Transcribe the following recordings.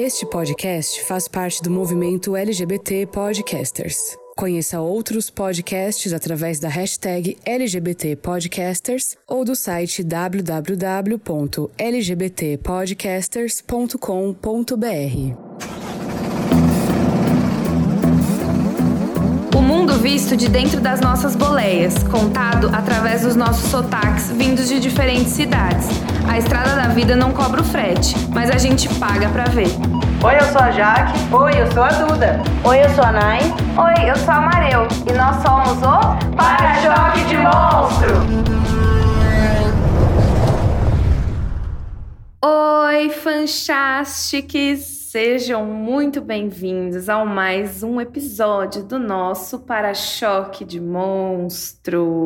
Este podcast faz parte do movimento LGBT Podcasters. Conheça outros podcasts através da hashtag LGBT Podcasters ou do site www.lgbtpodcasters.com.br. O mundo visto de dentro das nossas boleias, contado através dos nossos sotaques vindos de diferentes cidades. A estrada da vida não cobra o frete, mas a gente paga pra ver. Oi, eu sou a Jaque. Oi, eu sou a Duda. Oi, eu sou a Nai. Oi, eu sou a Mareu. E nós somos o Para-Choque de Monstro. Oi, fantástiques! Sejam muito bem-vindos ao mais um episódio do nosso Para-Choque de Monstro.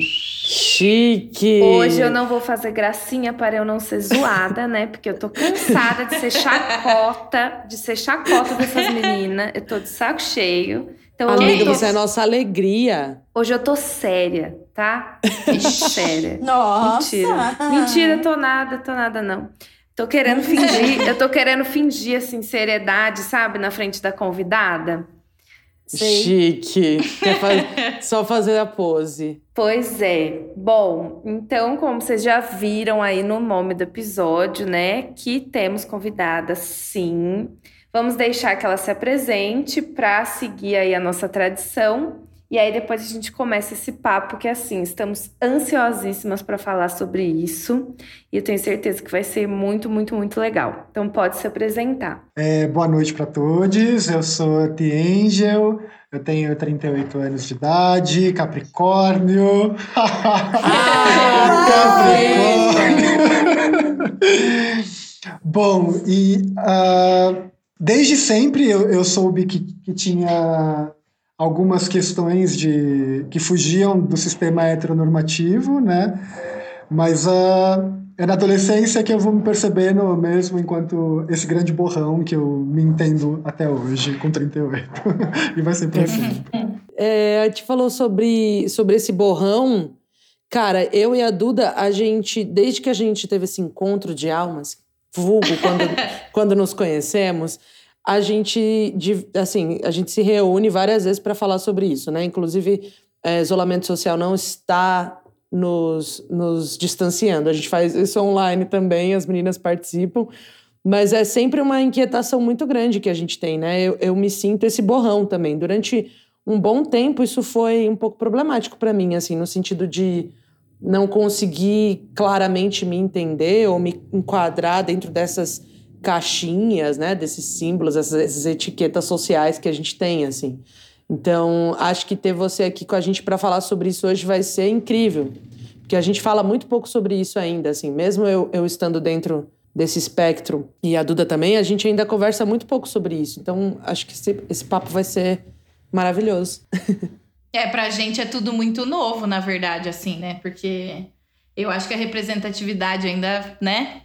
Chique! Hoje eu não vou fazer gracinha para eu não ser zoada, né? Porque eu tô cansada de ser chacota, de ser chacota dessas meninas. Eu tô de saco cheio. Então, Amiga, tô... você é a nossa alegria. Hoje eu tô séria, tá? séria. Nossa! Mentira. Mentira, tô nada, tô nada não. Tô querendo fingir, eu tô querendo fingir assim seriedade, sabe, na frente da convidada. Sei. Chique. Faz... Só fazer a pose. Pois é. Bom, então, como vocês já viram aí no nome do episódio, né, que temos convidada sim. Vamos deixar que ela se apresente para seguir aí a nossa tradição. E aí depois a gente começa esse papo que assim, estamos ansiosíssimas para falar sobre isso. E eu tenho certeza que vai ser muito, muito, muito legal. Então pode se apresentar. É, boa noite para todos. Eu sou a T. Angel. Eu tenho 38 anos de idade, Capricórnio. Capricórnio. Bom, e uh, desde sempre eu, eu soube que, que tinha algumas questões de que fugiam do sistema heteronormativo, né? Mas uh, é na adolescência que eu vou me percebendo mesmo enquanto esse grande borrão que eu me entendo até hoje, com 38. e vai sempre. É, a gente falou sobre, sobre esse borrão. Cara, eu e a Duda, a gente, desde que a gente teve esse encontro de almas, vulgo, quando, quando nos conhecemos, a gente, assim, a gente se reúne várias vezes para falar sobre isso, né? Inclusive, é, isolamento social não está nos, nos distanciando. A gente faz isso online também, as meninas participam. Mas é sempre uma inquietação muito grande que a gente tem, né? Eu, eu me sinto esse borrão também. Durante um bom tempo, isso foi um pouco problemático para mim, assim, no sentido de não conseguir claramente me entender ou me enquadrar dentro dessas caixinhas, né, desses símbolos, essas, essas, etiquetas sociais que a gente tem, assim. Então, acho que ter você aqui com a gente para falar sobre isso hoje vai ser incrível, porque a gente fala muito pouco sobre isso ainda, assim, mesmo eu, eu estando dentro desse espectro e a Duda também, a gente ainda conversa muito pouco sobre isso. Então, acho que esse, esse papo vai ser maravilhoso. é, pra gente é tudo muito novo, na verdade, assim, né? Porque eu acho que a representatividade ainda, né,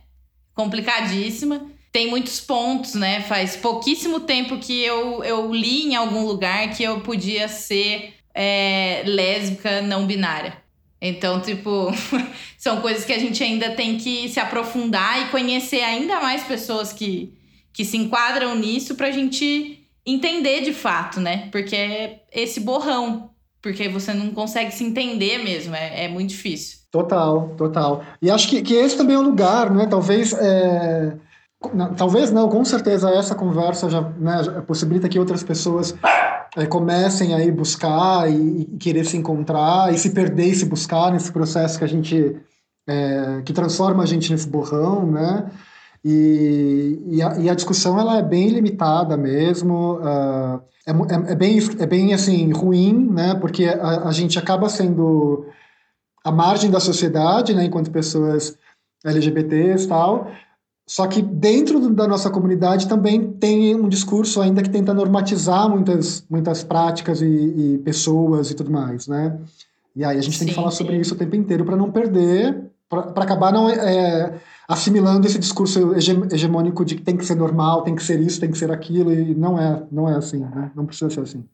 complicadíssima tem muitos pontos, né? Faz pouquíssimo tempo que eu, eu li em algum lugar que eu podia ser é, lésbica não binária. Então, tipo, são coisas que a gente ainda tem que se aprofundar e conhecer ainda mais pessoas que, que se enquadram nisso pra gente entender de fato, né? Porque é esse borrão. Porque você não consegue se entender mesmo, é, é muito difícil. Total, total. E acho que, que esse também é o lugar, né? Talvez. É não, talvez não, com certeza essa conversa já, né, já possibilita que outras pessoas é, comecem a ir buscar e, e, querer se encontrar e se perder e se buscar nesse processo que a gente é, que transforma a gente nesse borrão, né? E, e, a, e a discussão ela é bem limitada mesmo, uh, é, é, bem é bem assim ruim, né? Porque a, a gente acaba sendo a margem da sociedade, né? Enquanto pessoas LGBTs tal só que dentro da nossa comunidade também tem um discurso ainda que tenta normatizar muitas, muitas práticas e, e pessoas e tudo mais, né? E aí a gente sim, tem que falar sim. sobre isso o tempo inteiro para não perder, para acabar não é, assimilando esse discurso hegemônico de que tem que ser normal, tem que ser isso, tem que ser aquilo, e não é, não é assim, né? Não precisa ser assim.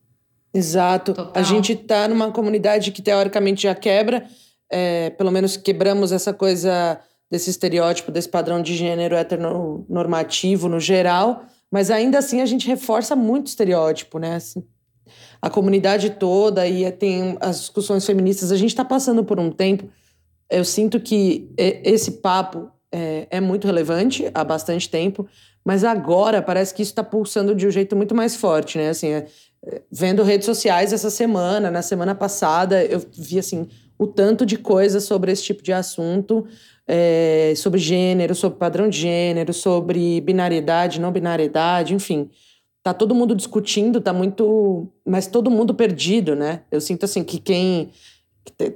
Exato. Total. A gente está numa comunidade que teoricamente já quebra, é, pelo menos quebramos essa coisa desse estereótipo, desse padrão de gênero heteronormativo no geral, mas ainda assim a gente reforça muito estereótipo, né? Assim, a comunidade toda e tem as discussões feministas. A gente está passando por um tempo. Eu sinto que esse papo é, é, muito relevante há bastante tempo, mas agora parece que isso está pulsando de um jeito muito mais forte, né? Assim, é, vendo redes sociais essa semana, na semana passada, eu vi assim o tanto de coisa sobre esse tipo de assunto, é, sobre gênero, sobre padrão de gênero, sobre binariedade, não binariedade, enfim tá todo mundo discutindo, tá muito. Mas todo mundo perdido, né? Eu sinto assim que quem.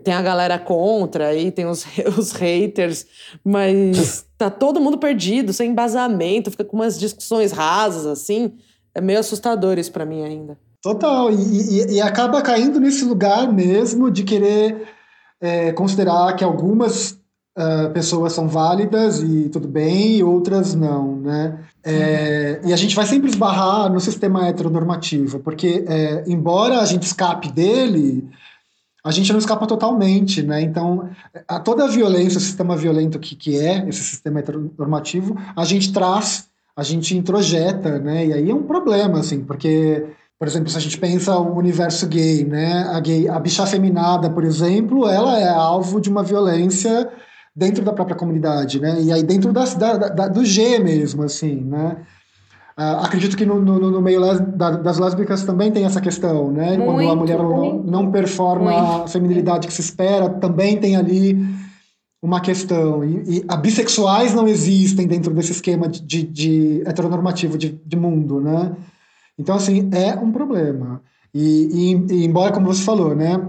Tem a galera contra, aí tem os, os haters, mas tá todo mundo perdido, sem embasamento, fica com umas discussões rasas, assim. É meio assustador isso pra mim ainda. Total, e, e, e acaba caindo nesse lugar mesmo de querer é, considerar que algumas uh, pessoas são válidas e tudo bem, e outras não, né? É. E a gente vai sempre esbarrar no sistema heteronormativo, porque é, embora a gente escape dele, a gente não escapa totalmente, né? Então, a toda a violência, o sistema violento que, que é esse sistema heteronormativo, a gente traz, a gente introjeta, né? E aí é um problema, assim, porque, por exemplo, se a gente pensa o universo gay, né? A, gay, a bicha feminada, por exemplo, ela é alvo de uma violência dentro da própria comunidade, né? E aí dentro das, da, da, do G mesmo, assim, né? Uh, acredito que no, no, no meio da, das lésbicas também tem essa questão, né? Muito, Quando a mulher não, não performa muito. a feminilidade que se espera, também tem ali uma questão. E, e a bissexuais não existem dentro desse esquema de, de, de heteronormativo de, de, mundo, né? Então, assim, é um problema. E, e, e embora, como você falou, né?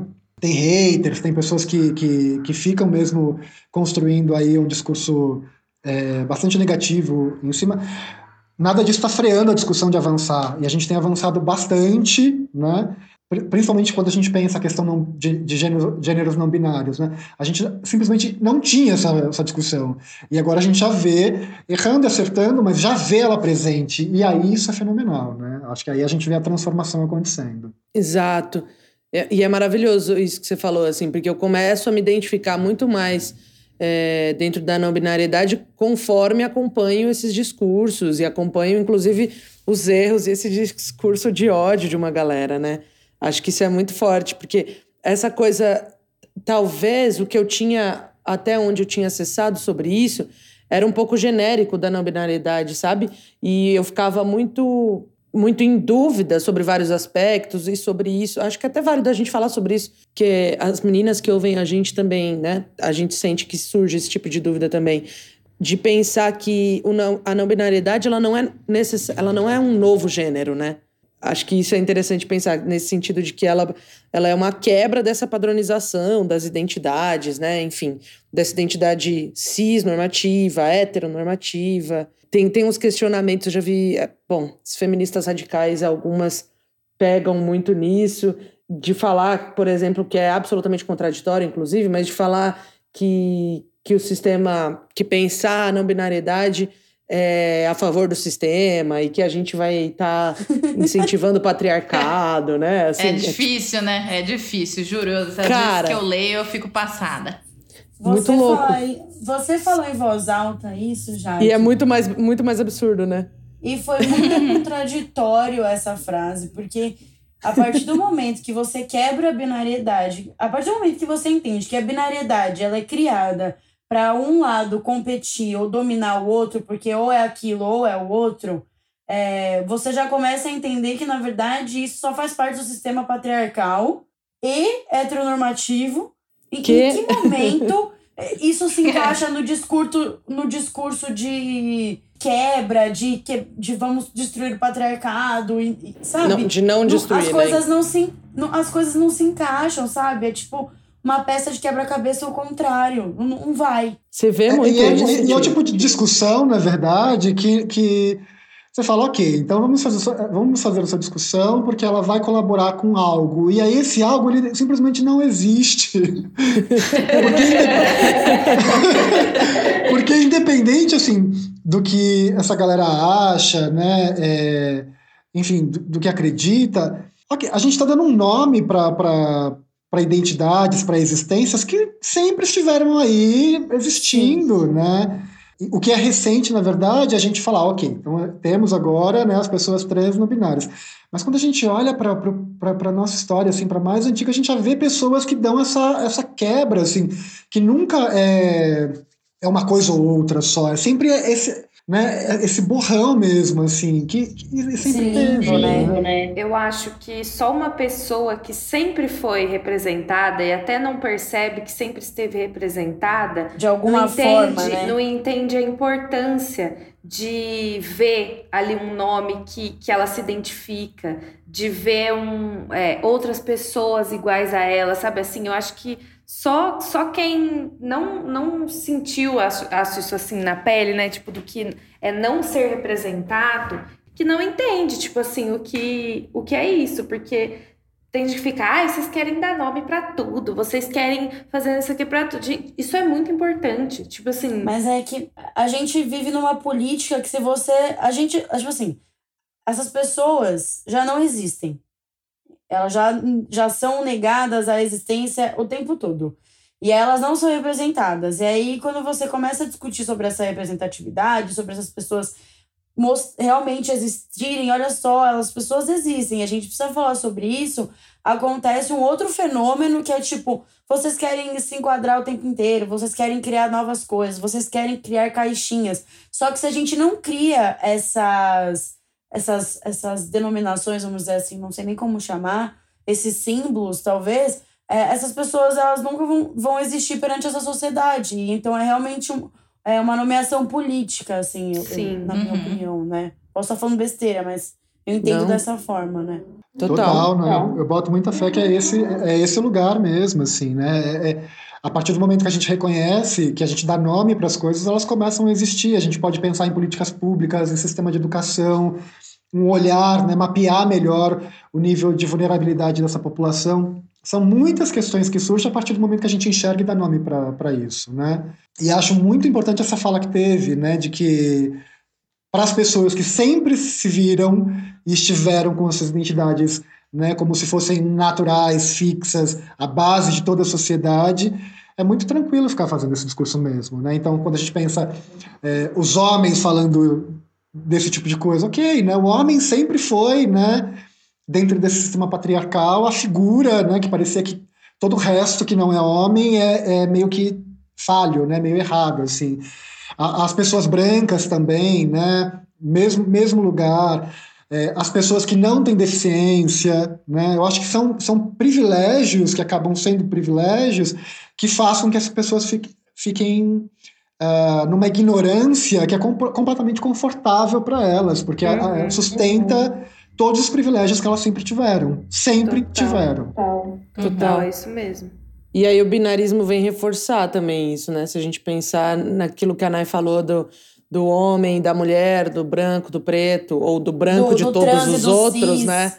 Tem haters, tem pessoas que, que, que ficam mesmo construindo aí um discurso é, bastante negativo em cima. Nada disso está freando a discussão de avançar. E a gente tem avançado bastante, né? principalmente quando a gente pensa a questão de, de gênero, gêneros não binários. Né? A gente simplesmente não tinha essa, essa discussão. E agora a gente já vê, errando e acertando, mas já vê ela presente. E aí isso é fenomenal. Né? Acho que aí a gente vê a transformação acontecendo. Exato. É, e é maravilhoso isso que você falou, assim, porque eu começo a me identificar muito mais é, dentro da não binariedade conforme acompanho esses discursos e acompanho, inclusive, os erros e esse discurso de ódio de uma galera, né? Acho que isso é muito forte, porque essa coisa, talvez o que eu tinha, até onde eu tinha acessado sobre isso, era um pouco genérico da não binariedade, sabe? E eu ficava muito muito em dúvida sobre vários aspectos e sobre isso. Acho que é até válido a gente falar sobre isso, que as meninas que ouvem a gente também, né? A gente sente que surge esse tipo de dúvida também. De pensar que a não binariedade ela não, é necess... ela não é um novo gênero, né? Acho que isso é interessante pensar nesse sentido de que ela, ela é uma quebra dessa padronização das identidades, né? Enfim, dessa identidade cis normativa, heteronormativa tem, tem uns questionamentos, eu já vi. É, bom, as feministas radicais, algumas pegam muito nisso, de falar, por exemplo, que é absolutamente contraditório, inclusive, mas de falar que, que o sistema, que pensar a não binariedade é a favor do sistema e que a gente vai estar tá incentivando o patriarcado, né? Assim, é difícil, né? É difícil, juro. Às Cara, vezes que eu leio, eu fico passada. Você muito louco. Fala, você falou em voz alta isso já. E é muito mais, muito mais absurdo, né? E foi muito contraditório essa frase, porque a partir do momento que você quebra a binariedade, a partir do momento que você entende que a binariedade ela é criada para um lado competir ou dominar o outro, porque ou é aquilo ou é o outro, é, você já começa a entender que, na verdade, isso só faz parte do sistema patriarcal e heteronormativo e que? em que momento isso se encaixa no discurso, no discurso de quebra, de, que, de vamos destruir o patriarcado, e, sabe? Não, de não destruir, as né? coisas não se não, As coisas não se encaixam, sabe? É tipo uma peça de quebra-cabeça ao contrário. Não, não vai. Você vê é, muito é, e, é, e é o tipo de discussão, na verdade, que, que você fala, ok, então vamos fazer, vamos fazer essa discussão porque ela vai colaborar com algo. E aí esse algo ele simplesmente não existe. porque, porque independente assim do que essa galera acha, né, é, enfim, do, do, que acredita, okay, a gente está dando um nome para para identidades, para existências que sempre estiveram aí existindo, né? O que é recente, na verdade, é a gente falar, ok, então temos agora né, as pessoas trans no binárias. Mas quando a gente olha para a nossa história, assim, para mais antiga, a gente já vê pessoas que dão essa, essa quebra, assim, que nunca é, é uma coisa ou outra só, é sempre esse, né, esse borrão mesmo, assim, que, que sempre Sim, teve, né? né? Eu acho que só uma pessoa que sempre foi representada e até não percebe que sempre esteve representada, de alguma não entende, forma, né? não entende a importância de ver ali um nome que, que ela se identifica, de ver um, é, outras pessoas iguais a ela, sabe assim? Eu acho que só, só quem não, não sentiu, acho, isso assim na pele, né? Tipo, do que é não ser representado, que não entende, tipo assim, o que, o que é isso, porque tem gente que fica, ah, vocês querem dar nome para tudo, vocês querem fazer isso aqui para tudo. Isso é muito importante, tipo assim. Mas é que a gente vive numa política que se você, a gente, tipo assim, essas pessoas já não existem. Elas já, já são negadas à existência o tempo todo. E elas não são representadas. E aí, quando você começa a discutir sobre essa representatividade, sobre essas pessoas realmente existirem, olha só, as pessoas existem, a gente precisa falar sobre isso. Acontece um outro fenômeno que é tipo, vocês querem se enquadrar o tempo inteiro, vocês querem criar novas coisas, vocês querem criar caixinhas. Só que se a gente não cria essas essas essas denominações, vamos dizer assim, não sei nem como chamar, esses símbolos, talvez, é, essas pessoas elas nunca vão, vão existir perante essa sociedade. Então é realmente um, é uma nomeação política, assim, Sim. Eu, na minha Uhum. opinião, né? Posso estar falando besteira, mas eu entendo Não. dessa forma, né? Total. né? Eu, eu boto muita fé que é esse, é esse lugar mesmo, assim, né? É- é- a partir do momento que a gente reconhece, que a gente dá nome para as coisas, elas começam a existir. A gente pode pensar em políticas públicas, em sistema de educação, um olhar, né? mapear melhor o nível de vulnerabilidade dessa população. São muitas questões que surgem a partir do momento que a gente enxerga e dá nome para isso, né? E acho muito importante essa fala que teve, né? De que para as pessoas que sempre se viram e estiveram com essas identidades né, como se fossem naturais, fixas, a base de toda a sociedade, é muito tranquilo ficar fazendo esse discurso mesmo. Né? Então, quando a gente pensa é, os homens falando desse tipo de coisa, ok, né? o homem sempre foi, né, dentro desse sistema patriarcal, a figura né, que parecia que todo o resto que não é homem é, é meio que falho, né, meio errado, assim. A- As pessoas brancas também, né, mesmo, mesmo lugar, é, as pessoas que não têm deficiência, né? Eu acho que são, são privilégios que acabam sendo privilégios que façam que essas pessoas fiquem, fiquem ah, numa ignorância que é com- completamente confortável para elas, porque a- a- Uhum, sustenta todos os privilégios que elas sempre tiveram. Sempre Total. tiveram. Total, é isso mesmo. E aí o binarismo vem reforçar também isso, né? Se a gente pensar naquilo que a Nay falou do, do homem, da mulher, do branco, do preto, ou do branco Do- de do todos trans os outros, cis. né?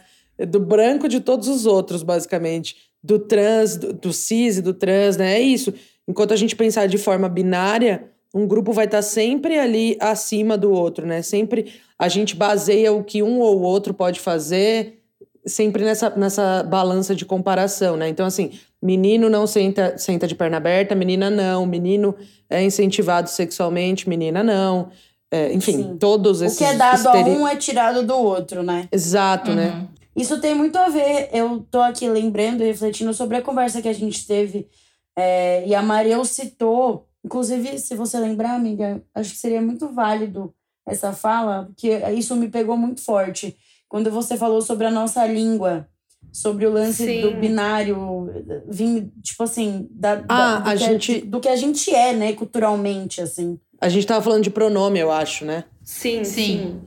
Do branco de todos os outros, basicamente. Do trans, do, do cis e do trans, né? É isso. Enquanto a gente pensar de forma binária, um grupo vai estar sempre ali acima do outro, né? Sempre a gente baseia o que um ou outro pode fazer sempre nessa, nessa balança de comparação, né? Então, assim, menino não senta, senta de perna aberta, menina não, menino é incentivado sexualmente, menina não. É, enfim, Sim. todos O esses... que é dado a estere- um é tirado do outro, né? Exato, né? Uhum. Isso tem muito a ver. Eu tô aqui lembrando e refletindo sobre a conversa que a gente teve. é, e a Mariel citou, inclusive, se você lembrar, amiga, acho que seria muito válido essa fala, porque isso me pegou muito forte. Quando você falou sobre a nossa língua, sobre o lance Sim. do binário, vim, tipo assim, da, da- Ah, do, a que gente- do que a gente é, né, culturalmente, assim. A gente tava falando de pronome, eu acho, né? Sim, sim. Sim.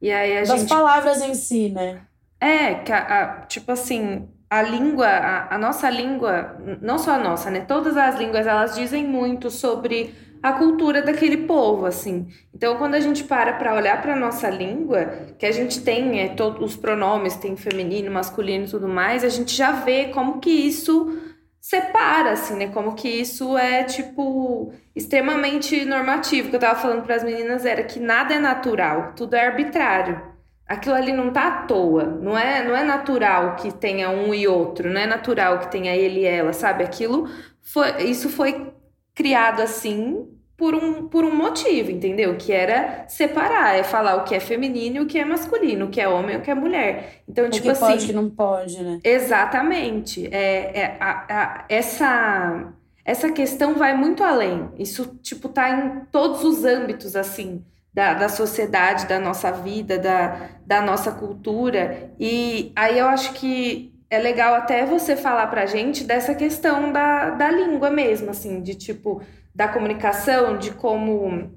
E aí a das gente palavras em si, né? É, que a- a- tipo assim, a língua, a, a nossa língua, não só a nossa, né? Todas as línguas, elas dizem muito sobre a cultura daquele povo, assim. Então, quando a gente para para olhar para nossa língua, que a gente tem é, todos os pronomes, tem feminino, masculino e tudo mais, a gente já vê como que isso separa, assim, né? Como que isso é, tipo, extremamente normativo. O que eu tava falando para as meninas era que nada é natural, tudo é arbitrário. Aquilo ali não tá à toa, não é, não é natural que tenha um e outro, não é natural que tenha ele e ela, sabe? Aquilo foi, isso foi criado assim por um, por um motivo, entendeu? Que era separar, é falar o que é feminino e o que é masculino, o que é homem e o que é mulher. Então, O tipo que assim. pode, que não pode, né? Exatamente. É, é, a- a- essa, essa questão vai muito além. Isso, tipo, tá em todos os âmbitos, assim, da, da sociedade, da nossa vida, da, da nossa cultura. E aí eu acho que é legal até você falar pra gente dessa questão da, da língua mesmo, assim, de tipo, da comunicação, de como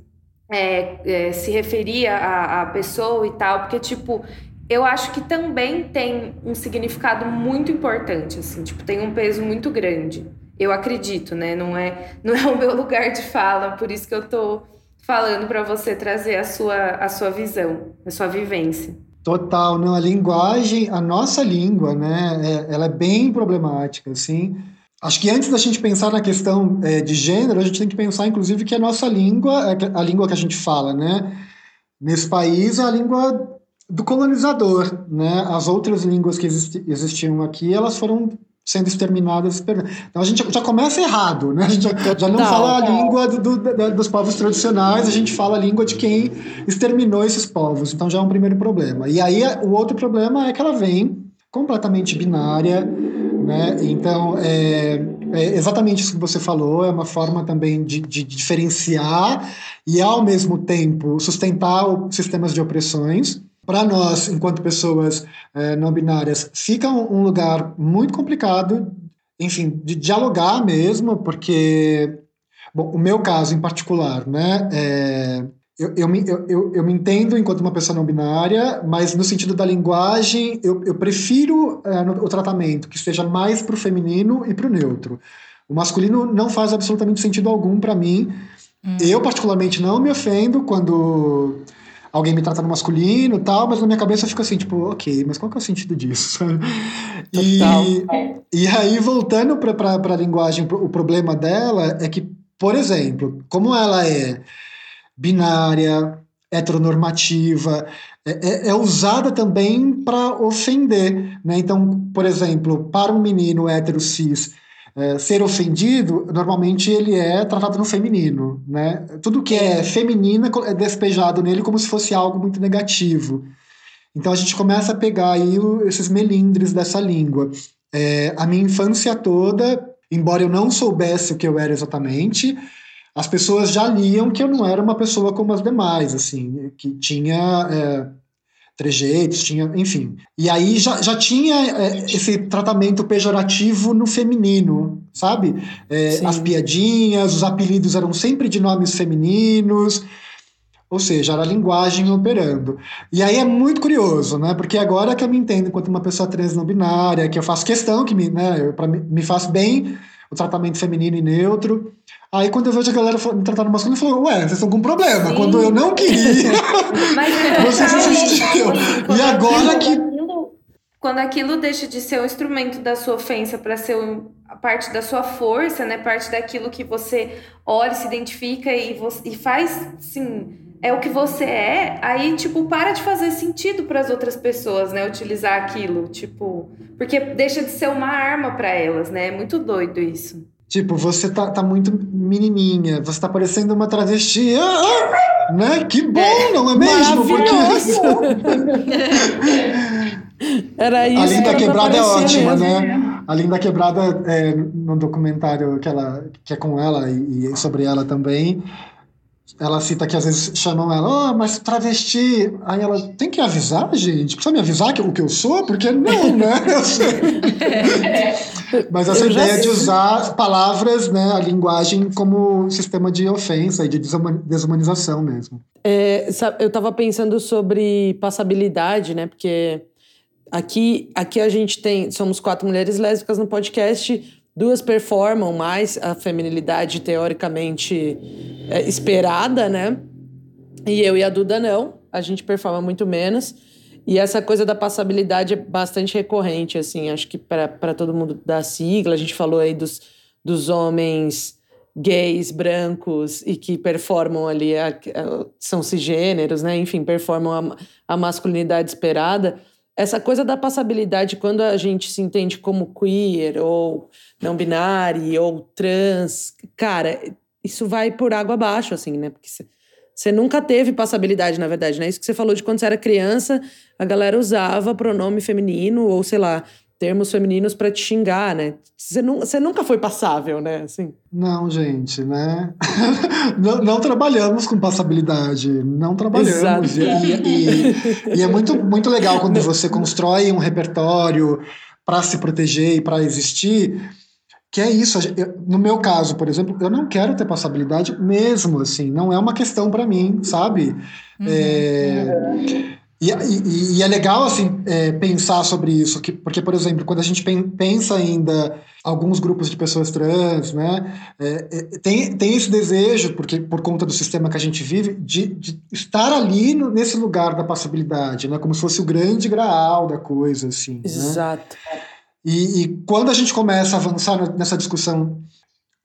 é, é, se referia à, à pessoa e tal, porque, tipo, eu acho que também tem um significado muito importante, assim, tipo, tem um peso muito grande. Eu acredito, né? Não é, não é o meu lugar de fala, por isso que eu tô falando para você trazer a sua, a sua visão, a sua vivência. Total, não, a linguagem, a nossa língua, né, é- ela é bem problemática, assim. Acho que antes da gente pensar na questão é, de gênero, a gente tem que pensar, inclusive, que a nossa língua, é a língua que a gente fala, né, nesse país é a língua do colonizador, né? As outras línguas que existi- existiam aqui, elas foram sendo exterminadas. Então a gente já começa errado, né? A gente já, já não fala a língua do- do- da- dos povos tradicionais, a gente fala a língua de quem exterminou esses povos. Então já é um primeiro problema. E aí o outro problema é que ela vem completamente binária, né? Então é, é exatamente isso que você falou, é uma forma também de, de diferenciar e ao mesmo tempo sustentar sistemas de opressões. Para nós, enquanto pessoas eh, não binárias, fica um, um lugar muito complicado, enfim, de dialogar mesmo, porque, bom, o meu caso em particular, né, é, eu, eu, me, eu, eu, me entendo enquanto uma pessoa não binária, mas no sentido da linguagem, eu, eu prefiro eh, no- o tratamento que seja mais para o feminino e para o neutro. O masculino não faz absolutamente sentido algum para mim. Eu, particularmente, não me ofendo quando alguém me trata no masculino tal, mas na minha cabeça eu fico assim, tipo, ok, mas qual que é o sentido disso? E, Total. e aí, voltando para a linguagem, o problema dela é que, por exemplo, como ela é binária, heteronormativa, é, é- é usada também para ofender. Né? Então, por exemplo, para um menino hétero cis é, ser ofendido, normalmente ele é tratado no feminino. Né? Tudo que é feminino é despejado nele como se fosse algo muito negativo. Então a gente começa a pegar aí esses melindres dessa língua. É, a minha infância toda, embora eu não soubesse o que eu era exatamente, as pessoas já liam que eu não era uma pessoa como as demais, assim, que tinha é, trejeitos, tinha, enfim. E aí já, já tinha é, esse tratamento pejorativo no feminino, sabe? É, as piadinhas, os apelidos eram sempre de nomes femininos. Ou seja, era a linguagem operando. E aí é muito curioso, né? Porque agora que eu me entendo enquanto uma pessoa trans não binária, que eu faço questão que me, né, eu, pra me faz bem o tratamento feminino e neutro. Aí quando eu vejo a galera me tratar no masculino, eu falo, ué, vocês estão com problema. Sim. Quando eu não queria, Mas vocês insistiam. E agora que. Quando aquilo deixa de ser um instrumento da sua ofensa para ser a parte da sua força, né? Parte daquilo que você olha, se identifica e, você, e faz, sim, é o que você é, aí, tipo, para de fazer sentido para as outras pessoas, né? Utilizar aquilo, tipo. Porque deixa de ser uma arma para elas, né? É muito doido isso. Tipo, você tá, tá muito menininha, você tá parecendo uma travesti. Ah, ah, né? Que bom, não é mesmo? Maravilhoso! Era isso. A Linda que Quebrada é ótima, mesmo. né? A Linda Quebrada, é, no documentário que, ela, que é com ela e, e sobre ela também, ela cita que às vezes chamam ela, oh, mas travesti. Aí ela, tem que avisar, gente? Precisa me avisar que, o que eu sou? Porque não, né? Eu sei. mas essa Eu ideia de usar palavras, né, a linguagem como sistema de ofensa e de desuma- desumanização mesmo. É, eu tava pensando sobre passabilidade, né? Porque aqui, aqui a gente tem. Somos quatro mulheres lésbicas no podcast. Duas performam mais a feminilidade teoricamente é, esperada, né? E eu e a Duda não. A gente performa muito menos. E essa coisa da passabilidade é bastante recorrente, assim. Acho que para todo mundo da sigla, a gente falou aí dos, dos homens gays, brancos e que performam ali, a, a, são cisgêneros, né? Enfim, performam a, a masculinidade esperada. Essa coisa da passabilidade, quando a gente se entende como queer, ou não binário, ou trans, cara, isso vai por água abaixo, assim, né? Porque você nunca teve passabilidade, na verdade, né? Isso que você falou de quando você era criança, a galera usava pronome feminino, ou sei lá, termos femininos para te xingar, né? Você, nu você nunca foi passável, né? Assim. Não, gente, né? não, não, trabalhamos com passabilidade, não trabalhamos. E, e, e, é muito, muito legal quando você constrói um repertório para se proteger e para existir. Que é isso. no meu caso, por exemplo, eu não quero ter passabilidade mesmo, assim. Não é uma questão para mim, sabe? Uhum. É, e, e, e, é legal, assim, é, pensar sobre isso, que, porque, por exemplo, quando a gente pensa ainda alguns grupos de pessoas trans, né, é, é, tem, tem esse desejo, porque por conta do sistema que a gente vive, de, de estar ali no, nesse lugar da passabilidade, né, como se fosse o grande graal da coisa, assim. Né? Exato. Né? E, e quando a gente começa a avançar nessa discussão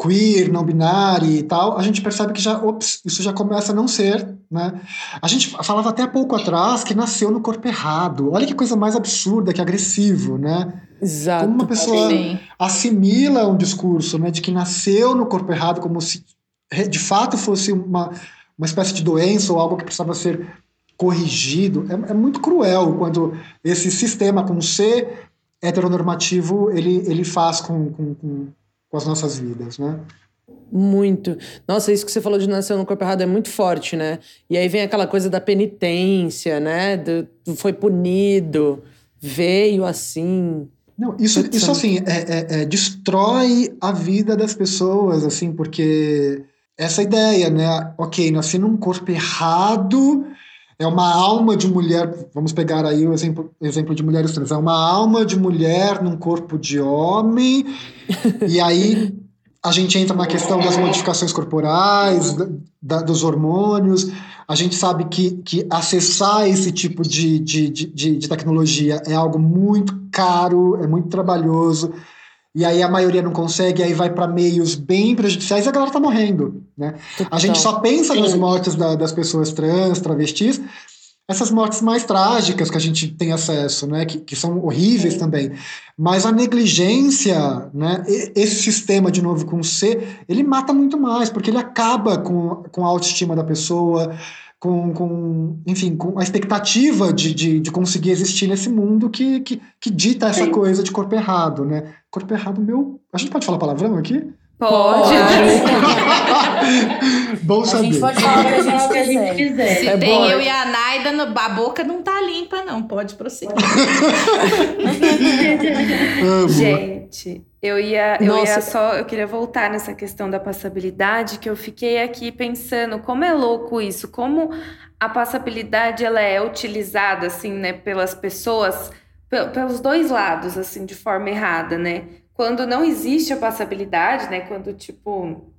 queer, não binário e tal, a gente percebe que já, ops, isso já começa a não ser, né? A gente falava até há pouco atrás que nasceu no corpo errado. Olha que coisa mais absurda, que agressivo, né? Exato. Como uma pessoa Sim. assimila um discurso, né, de que nasceu no corpo errado como se de fato fosse uma, uma espécie de doença ou algo que precisava ser corrigido. É, é muito cruel quando esse sistema com ser heteronormativo ele, ele faz com, com, com com as nossas vidas, né? Muito. Nossa, isso que você falou de nascer no corpo errado é muito forte, né? E aí vem aquela coisa da penitência, né? Do, foi punido, veio assim. Não, isso, isso assim, é, é, é, destrói a vida das pessoas, assim, porque essa ideia, né? Ok, nasci num corpo errado, é uma alma de mulher, vamos pegar aí o exemplo, exemplo de mulheres trans, é uma alma de mulher num corpo de homem, e aí a gente entra na questão das modificações corporais, da, da, dos hormônios, a gente sabe que, que acessar esse tipo de, de, de, de tecnologia é algo muito caro, é muito trabalhoso, e aí a maioria não consegue, aí vai para meios bem prejudiciais e a galera tá morrendo, né? A gente só pensa nas mortes da, das pessoas trans, travestis, essas mortes mais trágicas que a gente tem acesso, né, que, que são horríveis também. Mas a negligência, né, esse sistema, de novo, com C, ele mata muito mais, porque ele acaba com, com a autoestima da pessoa, com, com, enfim, com a expectativa de, de, de, conseguir existir nesse mundo que, que, que dita essa Sim. coisa de corpo errado, né? Corpo errado, meu. A gente pode falar palavrão aqui? Pode. bom saber. A gente pode falar o que a gente quiser. Se é tem bom. eu e a Naida, no, a boca não tá limpa, não. Pode prosseguir. gente, eu ia, eu ia só, eu queria voltar nessa questão da passabilidade, que eu fiquei aqui pensando como é louco isso, como a passabilidade ela é utilizada assim, né, pelas pessoas, pelos dois lados, assim, de forma errada, né? Quando não existe a passabilidade, né? Quando tipo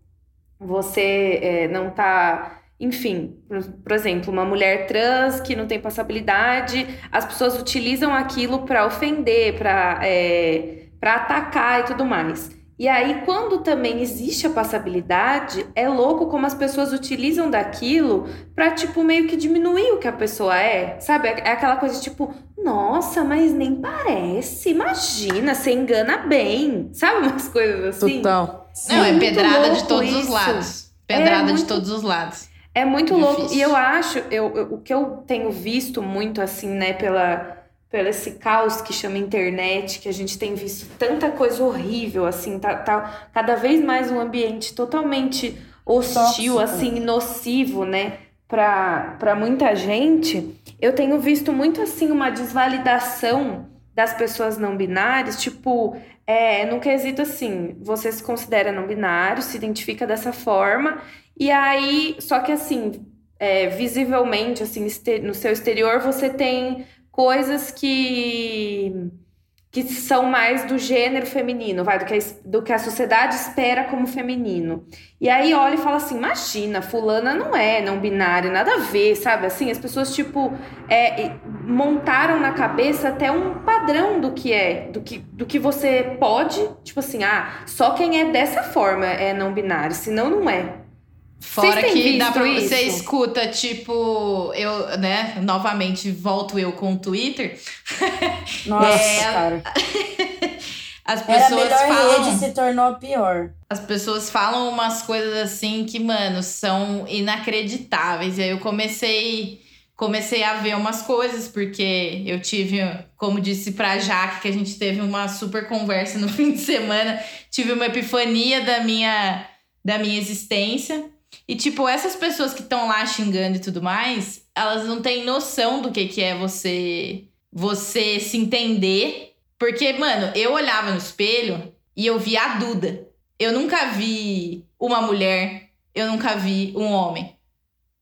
você é, não tá enfim, por, por, exemplo, uma mulher trans que não tem passabilidade, as pessoas utilizam aquilo para ofender, para é, para atacar e tudo mais. E aí, quando também existe a passabilidade, é louco como as pessoas utilizam daquilo pra, tipo, meio que diminuir o que a pessoa é. Sabe? É, é aquela coisa tipo, nossa, mas nem parece. Imagina, você engana bem. Sabe umas coisas assim? Total. Não, é pedrada de todos isso. os lados. Pedrada é muito, de todos os lados. É muito Difícil. louco. E eu acho, eu, eu, o que eu tenho visto muito, assim, né, pela pelo esse caos que chama internet, que a gente tem visto tanta coisa horrível, assim, tá, tá cada vez mais um ambiente totalmente hostil, Tóxico. assim, nocivo, né, para muita gente. Eu tenho visto muito, assim, uma desvalidação das pessoas não binárias, tipo, é, no quesito assim, você se considera não binário, se identifica dessa forma, e aí, só que assim, é, visivelmente, assim, no seu exterior, você tem coisas que que são mais do gênero feminino, vai, do que, a, do que a sociedade espera como feminino. E aí olha e fala assim: imagina, fulana não é não binária, nada a ver, sabe? Assim, as pessoas, tipo, é, montaram na cabeça até um padrão do que é, do que, do que você pode, tipo assim, ah, só quem é dessa forma é não binário, senão não é. Fora que dá pra, isso? você escuta, tipo, eu, né, novamente volto eu com o Twitter. Nossa, É, cara. As Era pessoas melhor falam. rede, se tornou pior. As pessoas falam umas coisas assim que, mano, são inacreditáveis. E aí eu comecei comecei a ver umas coisas, porque eu tive, como disse pra Jaque, que a gente teve uma super conversa no fim de semana, tive uma epifania da minha, da minha existência. E, tipo, essas pessoas que estão lá xingando e tudo mais, elas não têm noção do que, que é você, você se entender. Porque, mano, eu olhava no espelho e eu via a Duda. Eu nunca vi uma mulher, eu nunca vi um homem.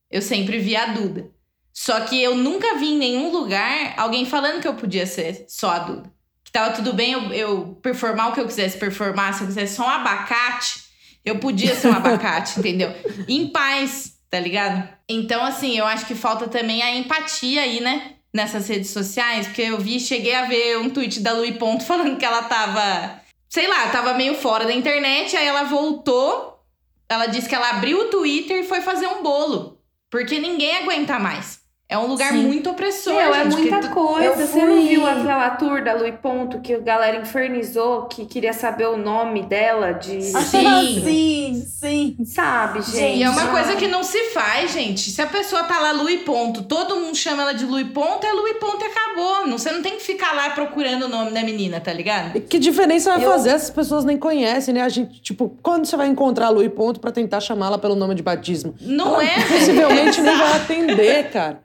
Eu sempre vi a Duda. Só que eu nunca vi em nenhum lugar alguém falando que eu podia ser só a Duda. Que tava tudo bem eu, eu performar o que eu quisesse performar. Se eu quisesse só um abacate, eu podia ser um abacate, entendeu? Em paz, tá ligado? Então, assim, eu acho que falta também a empatia aí, né? Nessas redes sociais. Porque eu vi, cheguei a ver um tweet da Lui Ponto falando que ela tava sei lá, tava meio fora da internet, aí ela voltou. Ela disse que ela abriu o Twitter e foi fazer um bolo. Porque ninguém aguenta mais. É um lugar Sim. muito opressor, Meu, é gente. porque muita tu- coisa. eu Você não viu aquela tour da Lui Ponto que a galera infernizou, que queria saber o nome dela de. Sim. sim, sim. Sabe, gente? E é uma coisa que não se faz, gente. Se a pessoa tá lá Lui Ponto, todo mundo chama ela de Lui Ponto, é Lui Ponto e acabou. Não, você não tem que ficar lá procurando o nome da menina, tá ligado? E Que diferença vai Eu- fazer? Essas pessoas nem conhecem, né? A gente, tipo, quando você vai encontrar a e ponto pra tentar chamá-la pelo nome de batismo? Não é, velho. Possivelmente nem vai atender, cara.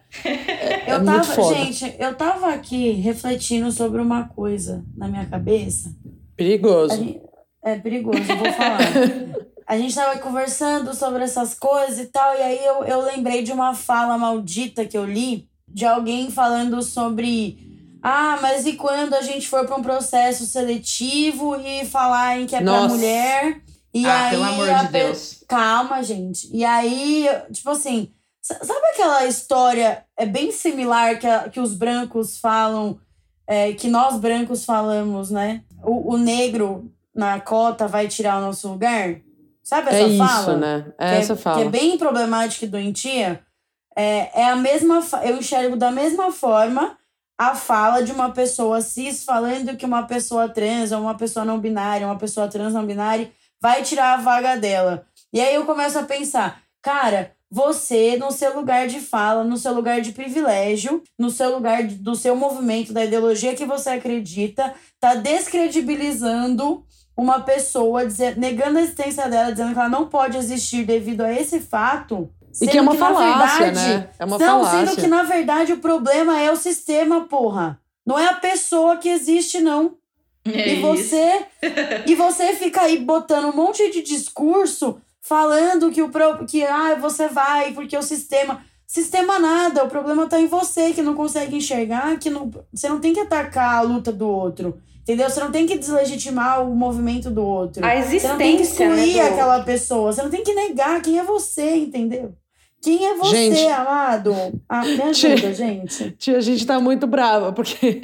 Eu É muito tava, foda. gente, eu tava aqui refletindo sobre uma coisa na minha cabeça. Perigoso. gente- é perigoso, eu vou falar. A gente tava conversando sobre essas coisas e tal, e aí eu, eu lembrei de uma fala maldita que eu li de alguém falando sobre. Ah, mas e quando a gente for para um processo seletivo e falarem que é pra Nossa. mulher? E ah, aí pelo amor de Deus. Calma, gente. E aí, tipo assim, sabe aquela história é bem similar que, a- que os brancos falam, é, que nós brancos falamos, né? O, o negro na cota vai tirar o nosso lugar? Sabe essa É isso, fala? né? É que essa é, fala. Que é bem problemática e doentia. É, é a mesma. Eu enxergo da mesma forma a fala de uma pessoa cis falando que uma pessoa trans, ou uma pessoa não binária, uma pessoa trans não binária, vai tirar a vaga dela. E aí eu começo a pensar, cara, você, no seu lugar de fala, no seu lugar de privilégio, no seu lugar de- do seu movimento, da ideologia que você acredita, tá descredibilizando uma pessoa, dizer, negando a existência dela, dizendo que ela não pode existir devido a esse fato. E que é uma na falácia, verdade, né? É uma não, falácia. sendo que na verdade o problema é o sistema, porra. Não é a pessoa que existe, não. É e isso. você e você fica aí botando um monte de discurso falando que o pro- que ah, você vai porque o sistema sistema nada, o problema tá em você que não consegue enxergar, que não, você não tem que atacar a luta do outro. Entendeu? Você não tem que deslegitimar o movimento do outro. A Você não tem que existência, né, excluir do- aquela pessoa. Você não tem que negar quem é você, entendeu? Quem é você, Gente. amado? Ah, me ajuda, gente. Tia, a gente tá muito brava, porque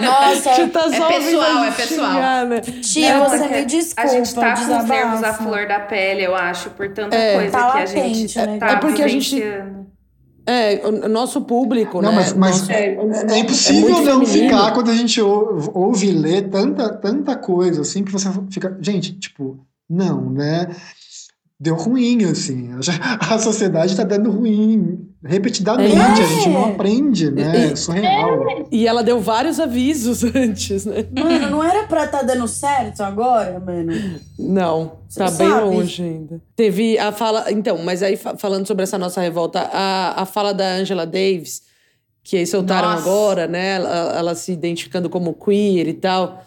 Nossa, a gente tá só É pessoal, é pessoal. xingar, né? tia, É, você me desculpa, A gente tá com os nervos à flor da pele, eu acho, por tanta É. coisa Tá que a gente latente, né? tá É porque a gente- vivenciando. É, o nosso público, Não, né? mas, mas Nosso- é, É impossível muito não feminino. ficar quando a gente ou- ouve e lê tanta, tanta coisa assim que você fica. Gente, tipo, não, né? Deu ruim, assim. A sociedade tá dando ruim repetidamente. É. A gente não aprende, né? É surreal. E ela deu vários avisos antes, né? Mano, não era pra tá dando certo agora, mano? Não, Você tá bem sabe? longe ainda. Teve a fala. Então, mas aí fa- falando sobre essa nossa revolta, a, a fala da Angela Davis, que aí soltaram Nossa. agora, né? Ela, ela se identificando como queer e tal.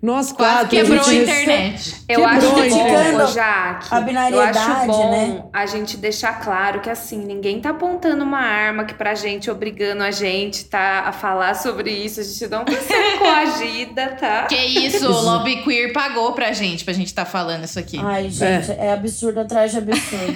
Nós Quase quatro. quebrou a gente- internet. Eu Quebrou, acho bom, Jaque, a binariedade, eu acho bom né? a gente deixar claro que assim, ninguém tá apontando uma arma que pra gente, obrigando a gente tá, a falar sobre isso. A gente não tá sendo coagida, tá? Que isso, o Lobby Queer pagou pra gente, pra gente tá falando isso aqui. Ai, gente, é, absurdo atrás de absurdo.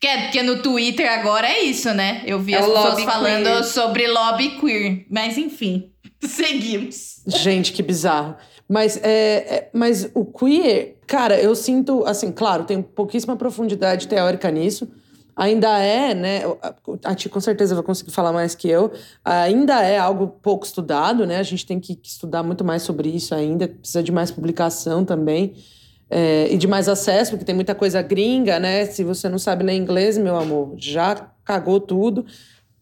Que, é, que no Twitter agora é isso, né? Eu vi É as pessoas falando queer. sobre lobby queer. Mas enfim, seguimos. Gente, que bizarro. Mas, é, é- mas o queer, cara, eu sinto, assim, claro, tem pouquíssima profundidade teórica nisso. Ainda é, né? A Ti com certeza vai conseguir falar mais que eu. Ainda é algo pouco estudado, né? A gente tem que estudar muito mais sobre isso ainda. Precisa de mais publicação também. É, e de mais acesso, porque tem muita coisa gringa, né? Se você não sabe ler inglês, meu amor, já cagou tudo.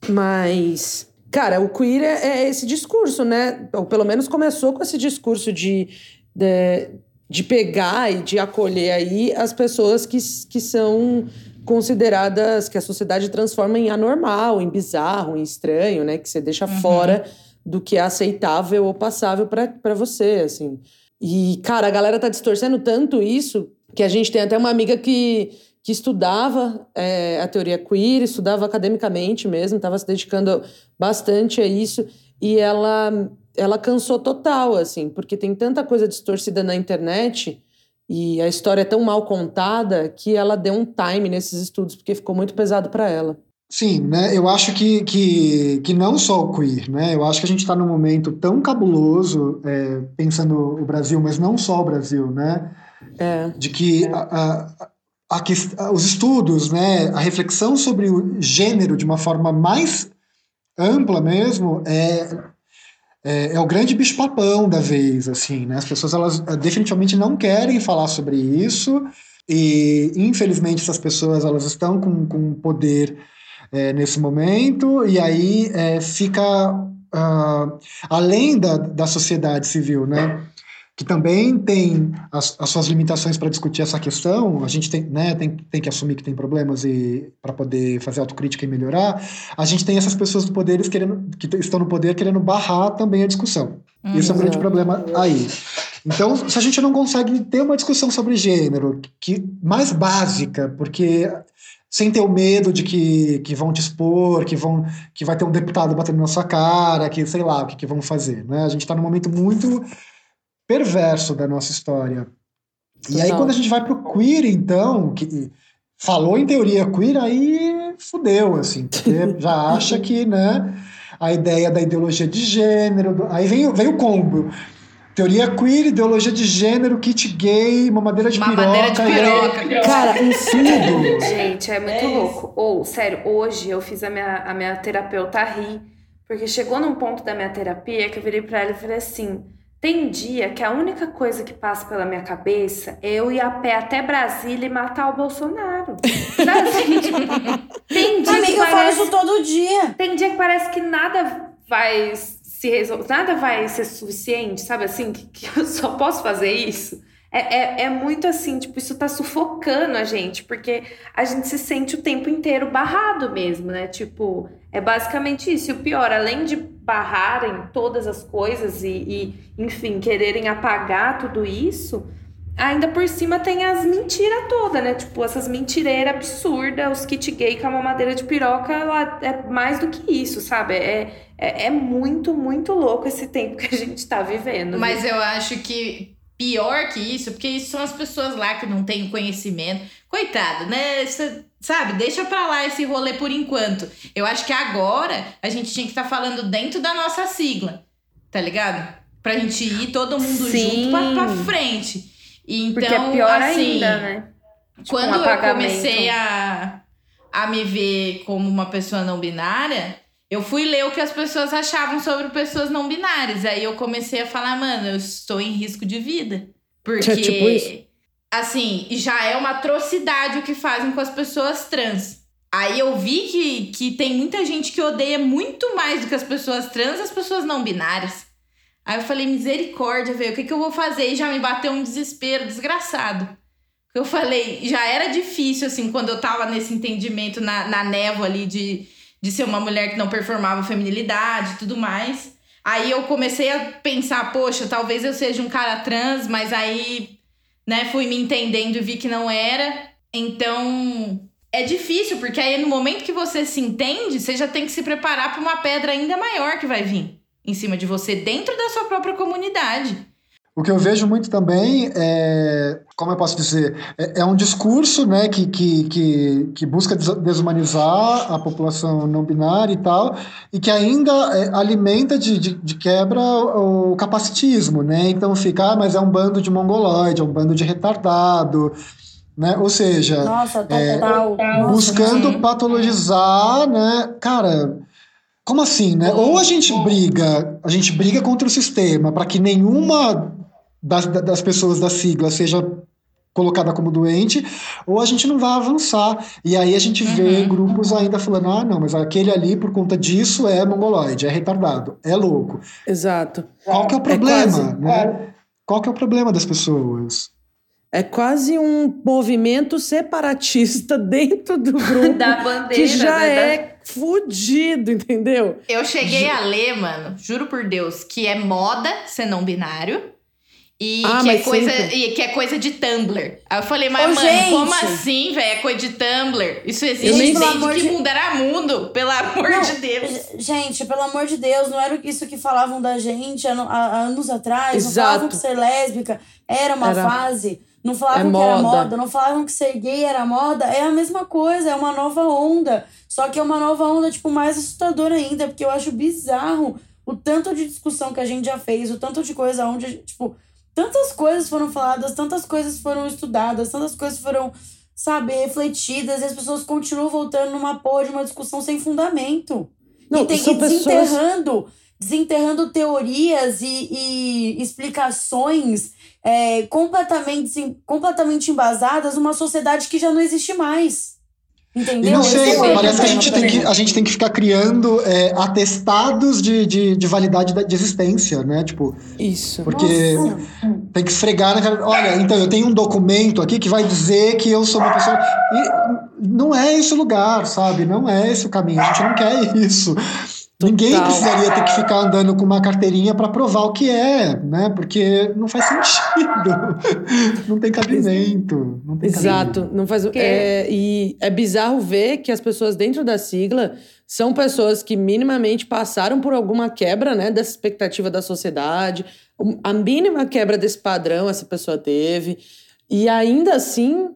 Mas, cara, o queer é, é esse discurso, né? Ou pelo menos começou com esse discurso de, de, de pegar e de acolher aí as pessoas que, que são consideradas, que a sociedade transforma em anormal, em bizarro, em estranho, né? Que você deixa fora do que é aceitável ou passável para você, assim. E, cara, a galera tá distorcendo tanto isso que a gente tem até uma amiga que, que estudava é, a teoria queer, estudava academicamente mesmo, estava se dedicando bastante a isso, e ela, ela cansou total, assim, porque tem tanta coisa distorcida na internet e a história é tão mal contada que ela deu um time nesses estudos, porque ficou muito pesado para ela. Sim, né? Eu acho que, que, que não só o queer, né? Eu acho que a gente está num momento tão cabuloso, é, pensando o Brasil, mas não só o Brasil, né? É. De que a, a, a os estudos, né? A reflexão sobre o gênero de uma forma mais ampla mesmo é, é, é o grande bicho-papão da vez, assim, né? As pessoas, elas eh, definitivamente não querem falar sobre isso e, infelizmente, essas pessoas, elas estão com, com poder é, nesse momento, e aí é, fica ah, além da, da sociedade civil, né? Que também tem as, as suas limitações para discutir essa questão, a gente tem, né, tem, tem que assumir que tem problemas e para poder fazer autocrítica e melhorar, a gente tem essas pessoas do poder querendo, que estão no poder querendo barrar também a discussão. Isso é um grande problema aí. Então, se a gente não consegue ter uma discussão sobre gênero que mais básica, porque sem ter o medo de que, que vão te expor, que vão que vai ter um deputado batendo na sua cara, que sei lá o que, que vão fazer, né? A gente está num momento muito perverso da nossa história. E aí Total. quando a gente vai pro queer, então, que falou em teoria queer, aí fudeu, assim, porque já acha que, né, a ideia da ideologia de gênero, do- aí vem, o- vem o combo. Teoria queer, ideologia de gênero, kit gay, mamadeira de Mamadeira de piroca. e aí- piroca. Cara, um Tudo. Gente, é muito louco. Ou, sério, hoje eu fiz a minha, a minha terapeuta rir, porque chegou num ponto da minha terapia que eu virei pra ela e falei assim: tem dia que a única coisa que passa pela minha cabeça é eu ir a pé até Brasília e matar o Bolsonaro. Sabe assim, tipo, tem dia que Amiga, eu falo parece... isso todo dia. Tem dia que parece que nada vai se resolver, nada vai ser suficiente, sabe assim? Que, que eu só posso fazer isso. É, é, é muito assim, tipo, isso tá sufocando a gente, porque a gente se sente o tempo inteiro barrado mesmo, né? Tipo, é basicamente isso. E o pior, além de barrarem todas as coisas e, e enfim, quererem apagar tudo isso, ainda por cima tem as mentiras todas, né? Tipo, essas mentireiras absurdas, os kit gay com a mamadeira de piroca, ela é mais do que isso, sabe? É, é, é muito, muito louco esse tempo que a gente tá vivendo. Mas eu acho que pior que isso, porque isso são as pessoas lá que não têm o conhecimento. Coitado, né? Cê- sabe, deixa pra lá esse rolê por enquanto. Eu acho que agora a gente tinha que estar falando dentro da nossa sigla, tá ligado? Pra gente ir todo mundo Sim. junto pra, pra frente. E então, Porque é pior assim, ainda, né? Tipo, quando um eu comecei a, a me ver como uma pessoa não binária, eu fui ler o que as pessoas achavam sobre pessoas não binárias. Aí eu comecei a falar, mano, eu estou em risco de vida. Porque, É tipo isso? Assim, já é uma atrocidade o que fazem com as pessoas trans. Aí eu vi que, que tem muita gente que odeia muito mais do que as pessoas trans as pessoas não binárias. Aí eu falei, misericórdia, velho, o que, que eu vou fazer? E já me bateu um desespero desgraçado. Eu falei, já era difícil, assim, quando eu tava nesse entendimento na, na névoa ali de, de ser uma mulher que não performava feminilidade e tudo mais. Aí eu comecei a pensar, poxa, talvez eu seja um cara trans, mas aí, né, fui me entendendo e vi que não era. Então, é difícil, porque aí no momento que você se entende, você já tem que se preparar para uma pedra ainda maior que vai vir em cima de você, dentro da sua própria comunidade. O que eu vejo muito também é, como eu posso dizer, é, é um discurso né, que, que, que, que, busca desumanizar a população não binária e tal, e que ainda é, alimenta de, de, de, quebra o capacitismo, né? Então fica, ah, mas é um bando de mongoloide, é um bando de retardado, né? Ou seja, Nossa, é, total, buscando patologizar, né? Cara, como assim, né? Ou a gente briga, a gente briga contra o sistema para que nenhuma das, das pessoas da sigla seja colocada como doente, ou a gente não vai avançar. E aí a gente vê uhum. grupos ainda falando: ah, não, mas aquele ali, por conta disso, é mongoloide, é retardado, é louco. Exato. Qual que é o é problema, é quase, né? É. Qual que é o problema das pessoas? É quase um movimento separatista dentro do grupo da bandeira, que já né? é fudido, entendeu? Eu cheguei a ler, mano, juro por Deus, que é moda ser não binário e, ah, que é coisa, e que é coisa de Tumblr. Aí eu falei, mas, Ô, mano, gente. como assim, velho? É coisa de Tumblr? Isso existe desde que de... mundo era mundo, pelo amor não, de Deus. Gente, pelo amor de Deus, não era isso que falavam da gente há, há anos atrás. Exato. Não falavam que ser lésbica era uma era... fase. Não falavam é que moda. era moda, não falavam que ser gay era moda. É a mesma coisa, é uma nova onda. Só que é uma nova onda, tipo, mais assustadora ainda, porque eu acho bizarro o tanto de discussão que a gente já fez, o tanto de coisa onde, tipo tantas coisas foram faladas, tantas coisas foram estudadas, tantas coisas foram, sabe, refletidas, e as pessoas continuam voltando numa porra de uma discussão sem fundamento. Não, e tem que desenterrando, pessoas... desenterrando teorias e, e explicações é, completamente, completamente embasadas numa sociedade que já não existe mais. Entendeu? E não sei, parece que a gente, tem que a gente tem que ficar criando é, atestados de, de, de, validade de existência, né? Tipo, Isso. Porque Nossa. tem que esfregar na cara. Olha, então eu tenho um documento aqui que vai dizer que eu sou uma pessoa. E não é esse o lugar, sabe? Não é esse o caminho. A gente não quer isso. Total. Ninguém precisaria ter que ficar andando com uma carteirinha para provar o que é, né? Porque não faz sentido. não tem cabimento. Não tem Exato. Cabimento. Não faz, é, e é bizarro ver que as pessoas dentro da sigla são pessoas que minimamente passaram por alguma quebra né, dessa expectativa da sociedade. A mínima quebra desse padrão essa pessoa teve. E ainda assim,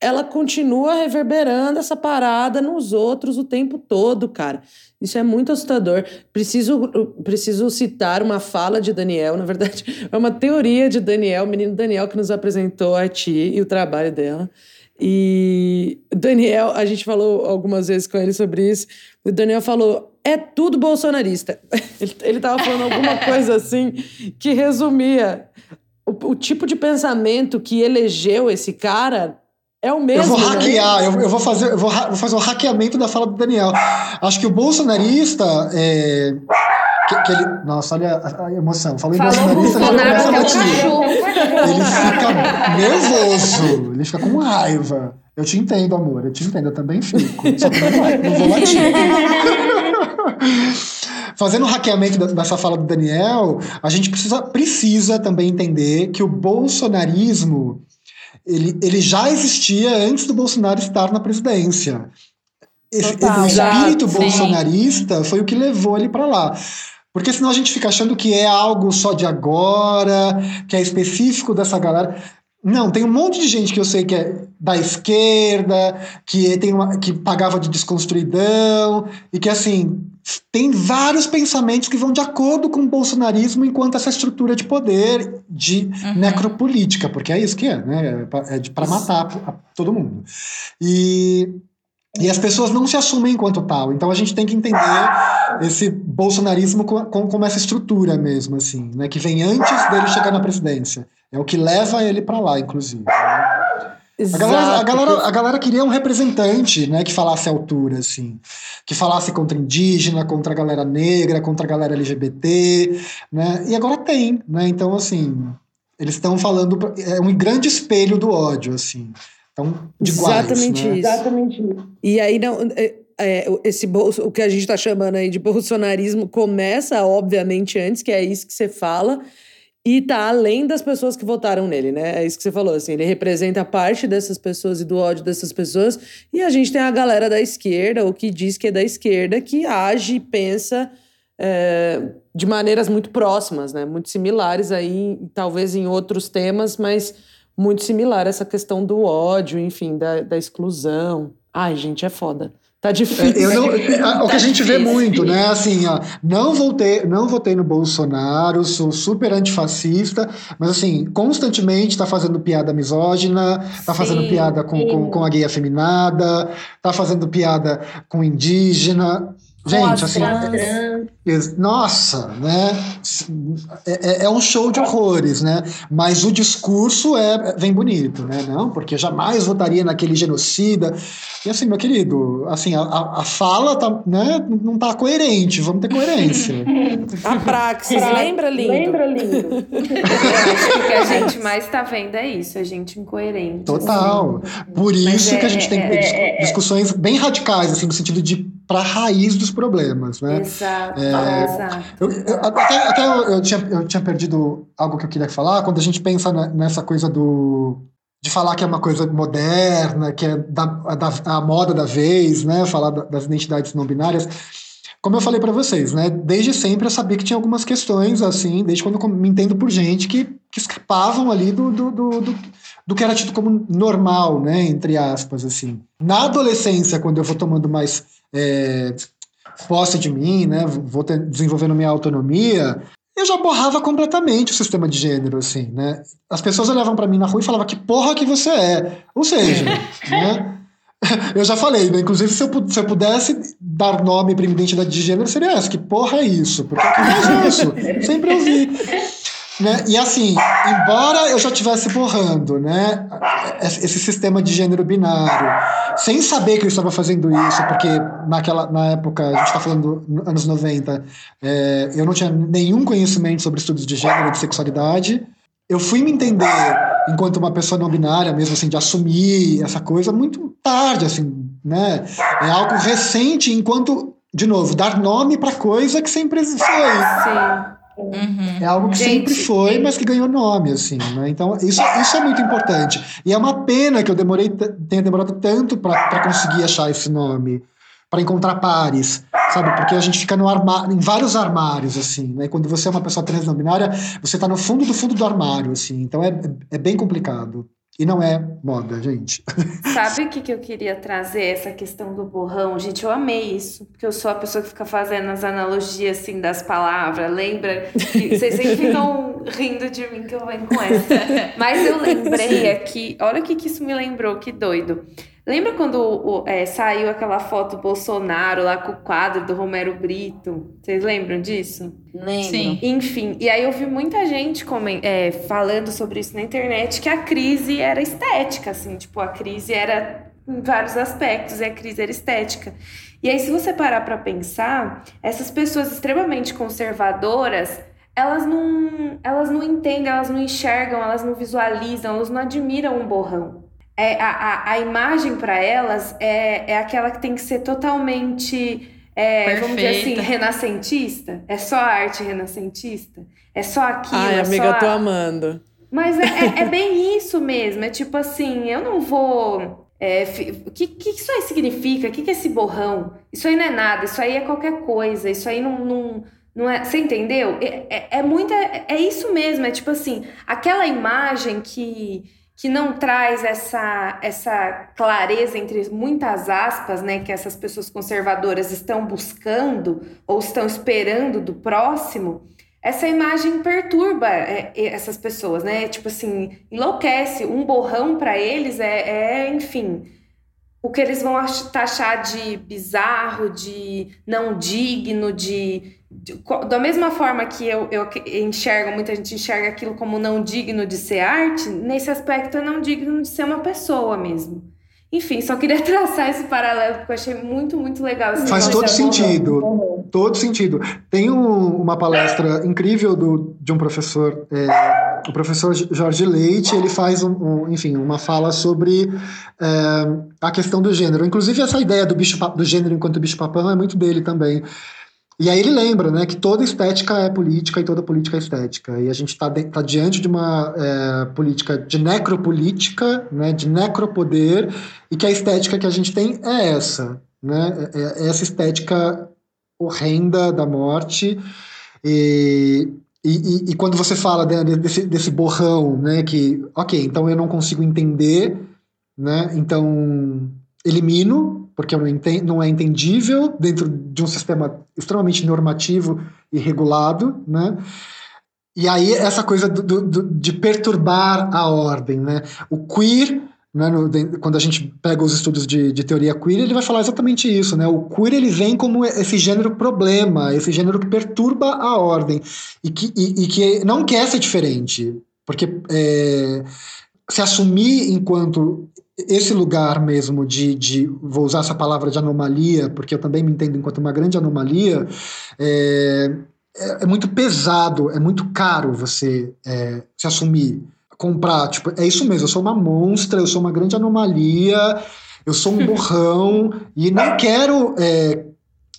ela continua reverberando essa parada nos outros o tempo todo, cara. Isso é muito assustador. Preciso, preciso citar uma fala de Daniel, na verdade, é uma teoria de Daniel, o menino Daniel que nos apresentou a Ti e o trabalho dela. E Daniel, a gente falou algumas vezes com ele sobre isso. O Daniel falou: é tudo bolsonarista. Ele, ele tava falando alguma coisa assim que resumia o, o tipo de pensamento que elegeu esse cara é o mesmo. Eu vou né? hackear, né? eu, eu, vou fazer, eu vou, vou fazer o um hackeamento da fala do Daniel. Acho que o bolsonarista. É, que, que, ele, nossa, olha a, a emoção. Falou em bolsonarista, ele começa a latir. Ele fica nervoso, ele fica com raiva. Eu te entendo, amor, eu te entendo, eu também fico. Só que não, não vou latir. Fazendo o hackeamento dessa fala do Daniel, a gente precisa, precisa também entender que o bolsonarismo ele, ele já existia antes do Bolsonaro estar na presidência. Esse, Total, o espírito já, bolsonarista sim. foi o que levou ele para lá. Porque senão a gente fica achando que é algo só de agora, que é específico dessa galera. Não, tem um monte de gente que eu sei que é da esquerda, que, tem uma, que pagava de desconstruidão, e que, assim, tem vários pensamentos que vão de acordo com o bolsonarismo enquanto essa estrutura de poder de uhum. necropolítica, porque é isso que é, né? É para matar todo mundo. E, e as pessoas não se assumem enquanto tal. Então a gente tem que entender esse bolsonarismo como, como essa estrutura mesmo, assim, né? Que vem antes dele chegar na presidência. É o que leva ele para lá, inclusive. A galera, a, galera, a galera queria um representante, né, que falasse a altura, assim, que falasse contra indígena, contra a galera negra, contra a galera LGBT, né, e agora tem, né, então, assim, eles estão falando, é um grande espelho do ódio, assim, então, de Exatamente né? isso. Exatamente isso. E aí, não, é, é, esse o que a gente está chamando aí de bolsonarismo começa, obviamente, antes, que é isso que você fala, e tá além das pessoas que votaram nele, né? É isso que você falou, assim, ele representa parte dessas pessoas e do ódio dessas pessoas, e a gente tem a galera da esquerda, ou que diz que é da esquerda, que age e pensa é, de maneiras muito próximas, né? Muito similares aí, talvez em outros temas, mas muito similar essa questão do ódio, enfim, da, da exclusão. Ai, gente, é foda. Tá difícil. É, não, o que a tá gente difícil. vê muito, né? Assim, ó, não votei, não votei no Bolsonaro, sou super antifascista, mas assim, constantemente tá fazendo piada misógina, tá sim, fazendo piada com, com, com, a gay afeminada, tá fazendo piada com indígena. Gente, assim. Nossa, né? É, é, é, um show de horrores, né? Mas o discurso é vem bonito, né? Não, porque jamais votaria naquele genocida. E assim, meu querido, assim, a, a fala tá, né, não tá coerente, vamos ter coerência. a praxis, lembra, lindo? Lembra, lindo. acho que o que a gente mais tá vendo é isso, a gente incoerente. Total. Assim. Por isso Mas que é, a gente tem que ter é, é, discussões bem radicais, assim, no sentido de para a raiz dos problemas, né? Exato, é, exato. Eu, eu, até, até eu, eu, tinha, eu tinha perdido algo que eu queria falar, quando a gente pensa nessa coisa do de falar que é uma coisa moderna, que é da, da a moda da vez, né? Falar das identidades não binárias. Como eu falei para vocês, né? Desde sempre eu sabia que tinha algumas questões, assim, desde quando eu me entendo por gente que, que escapavam ali do, do, do, do, do que era tido como normal, né? Entre aspas, assim. Na adolescência, quando eu vou tomando mais é, posse de mim, né? Vou ter, desenvolvendo minha autonomia, eu já borrava completamente o sistema de gênero, assim, né? As pessoas olhavam para mim na rua e falavam que porra que você é. Ou seja, né? Eu já falei, né? Inclusive, se eu, se eu pudesse dar nome para minha identidade de gênero, seria essa. Que porra é isso? Porque eu é isso. Sempre ouvi. Né? E assim, embora eu já estivesse borrando né, esse sistema de gênero binário, sem saber que eu estava fazendo isso, porque naquela, na época, a gente está falando anos 90, é, eu não tinha nenhum conhecimento sobre estudos de gênero e de sexualidade. Eu fui me entender enquanto uma pessoa não binária, mesmo assim, de assumir essa coisa muito tarde, assim, né? É algo recente, enquanto, de novo, dar nome para coisa que sempre existiu. Sim. Uhum. É algo que Gente, sempre foi, mas que ganhou nome, assim, né? Então, isso, isso é muito importante. E é uma pena que eu demorei, tenha demorado tanto para conseguir achar esse nome, para encontrar pares, sabe? Porque a gente fica no armário, em vários armários, assim, né? Quando você é uma pessoa trans não binária, você está no fundo do fundo do armário, assim. Então, é, é bem complicado. E não é moda, gente. Sabe o que, que eu queria trazer? Essa questão do borrão. Gente, eu amei isso. Porque eu sou a pessoa que fica fazendo as analogias, assim, das palavras. Lembra? Que vocês sempre ficam rindo de mim que eu venho com essa. Mas eu lembrei aqui... Olha o que, que isso me lembrou, que doido. Lembra quando o, é, saiu aquela foto do Bolsonaro lá com o quadro do Romero Brito? Vocês lembram disso? Lembro. Sim. Enfim, e aí eu vi muita gente é, falando sobre isso na internet, que a crise era estética, assim, tipo, a crise era em vários aspectos, e a crise era estética. E aí, se você parar para pensar, essas pessoas extremamente conservadoras, elas não, elas não entendem, elas não enxergam, elas não visualizam, elas não admiram um borrão é, a, a, a imagem para elas é, é aquela que tem que ser totalmente, é, vamos dizer assim, renascentista. É só arte renascentista. É só aquilo. Ai, é amiga, só... tô amando. Mas é, é, é, bem isso mesmo. É tipo assim, eu não vou. É, o que, que isso aí significa? O que, que é esse borrão? Isso aí não é nada, isso aí é qualquer coisa, isso aí não. não, não é, você entendeu? É, é, é muito. É, é isso mesmo, é tipo assim, aquela imagem que que não traz essa, essa clareza entre muitas aspas, né, que essas pessoas conservadoras estão buscando ou estão esperando do próximo, essa imagem perturba é, essas pessoas, né? Tipo assim, enlouquece. Um borrão para eles é, é, enfim, o que eles vão taxar de bizarro, de não digno, de da mesma forma que eu, eu enxergo, muita gente enxerga aquilo como não digno de ser arte, nesse aspecto é não digno de ser uma pessoa mesmo. Enfim, só queria traçar esse paralelo, porque eu achei muito, muito legal. Esse Faz todo sentido. Uhum. Todo sentido. Tem um, uma palestra incrível do, de um professor, é, o professor Jorge Leite, ele faz, um, um enfim, uma fala sobre é, a questão do gênero. Inclusive, essa ideia do, bicho, do gênero enquanto bicho-papão é muito dele também. E aí ele lembra né, que toda estética é política e toda política é estética. E a gente está tá diante de uma é, política de necropolítica, né, de necropoder, e que a estética que a gente tem é essa. Né, é, é essa estética horrenda da morte. E, e, e, quando você fala desse, desse borrão, né, que, ok, então eu não consigo entender, né, então elimino, porque não, é entendível dentro de um sistema extremamente normativo e regulado, né, e aí essa coisa do, do, de perturbar a ordem, né, o queer né, no, quando a gente pega os estudos de, de, teoria queer, ele vai falar exatamente isso, né? O queer ele vem como esse gênero problema, esse gênero que perturba a ordem e que, e, e que não quer ser diferente, porque é, se assumir enquanto esse lugar mesmo de, de, vou usar essa palavra de anomalia, porque eu também me entendo enquanto uma grande anomalia, é, é, é muito pesado, é muito caro você é, se assumir comprar, tipo, é isso mesmo, eu sou uma monstra, eu sou uma grande anomalia, eu sou um borrão e não quero é,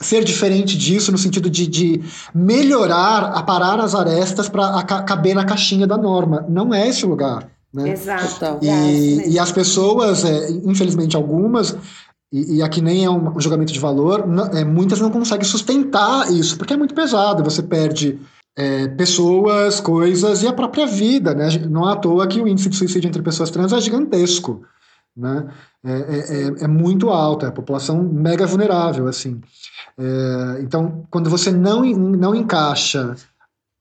ser diferente disso no sentido de, de melhorar, aparar as arestas para caber na caixinha da norma. Não é esse o lugar. Né? Exato. E, e as pessoas, é, infelizmente algumas, e, e, aqui nem é um, julgamento de valor, não, é, muitas não conseguem sustentar isso, porque é muito pesado, você perde é, pessoas, coisas e a própria vida, né? Não é à toa que o índice de suicídio entre pessoas trans é gigantesco, né? É, é, é, é muito alto, é a população mega vulnerável, assim. É, então, quando você não, não encaixa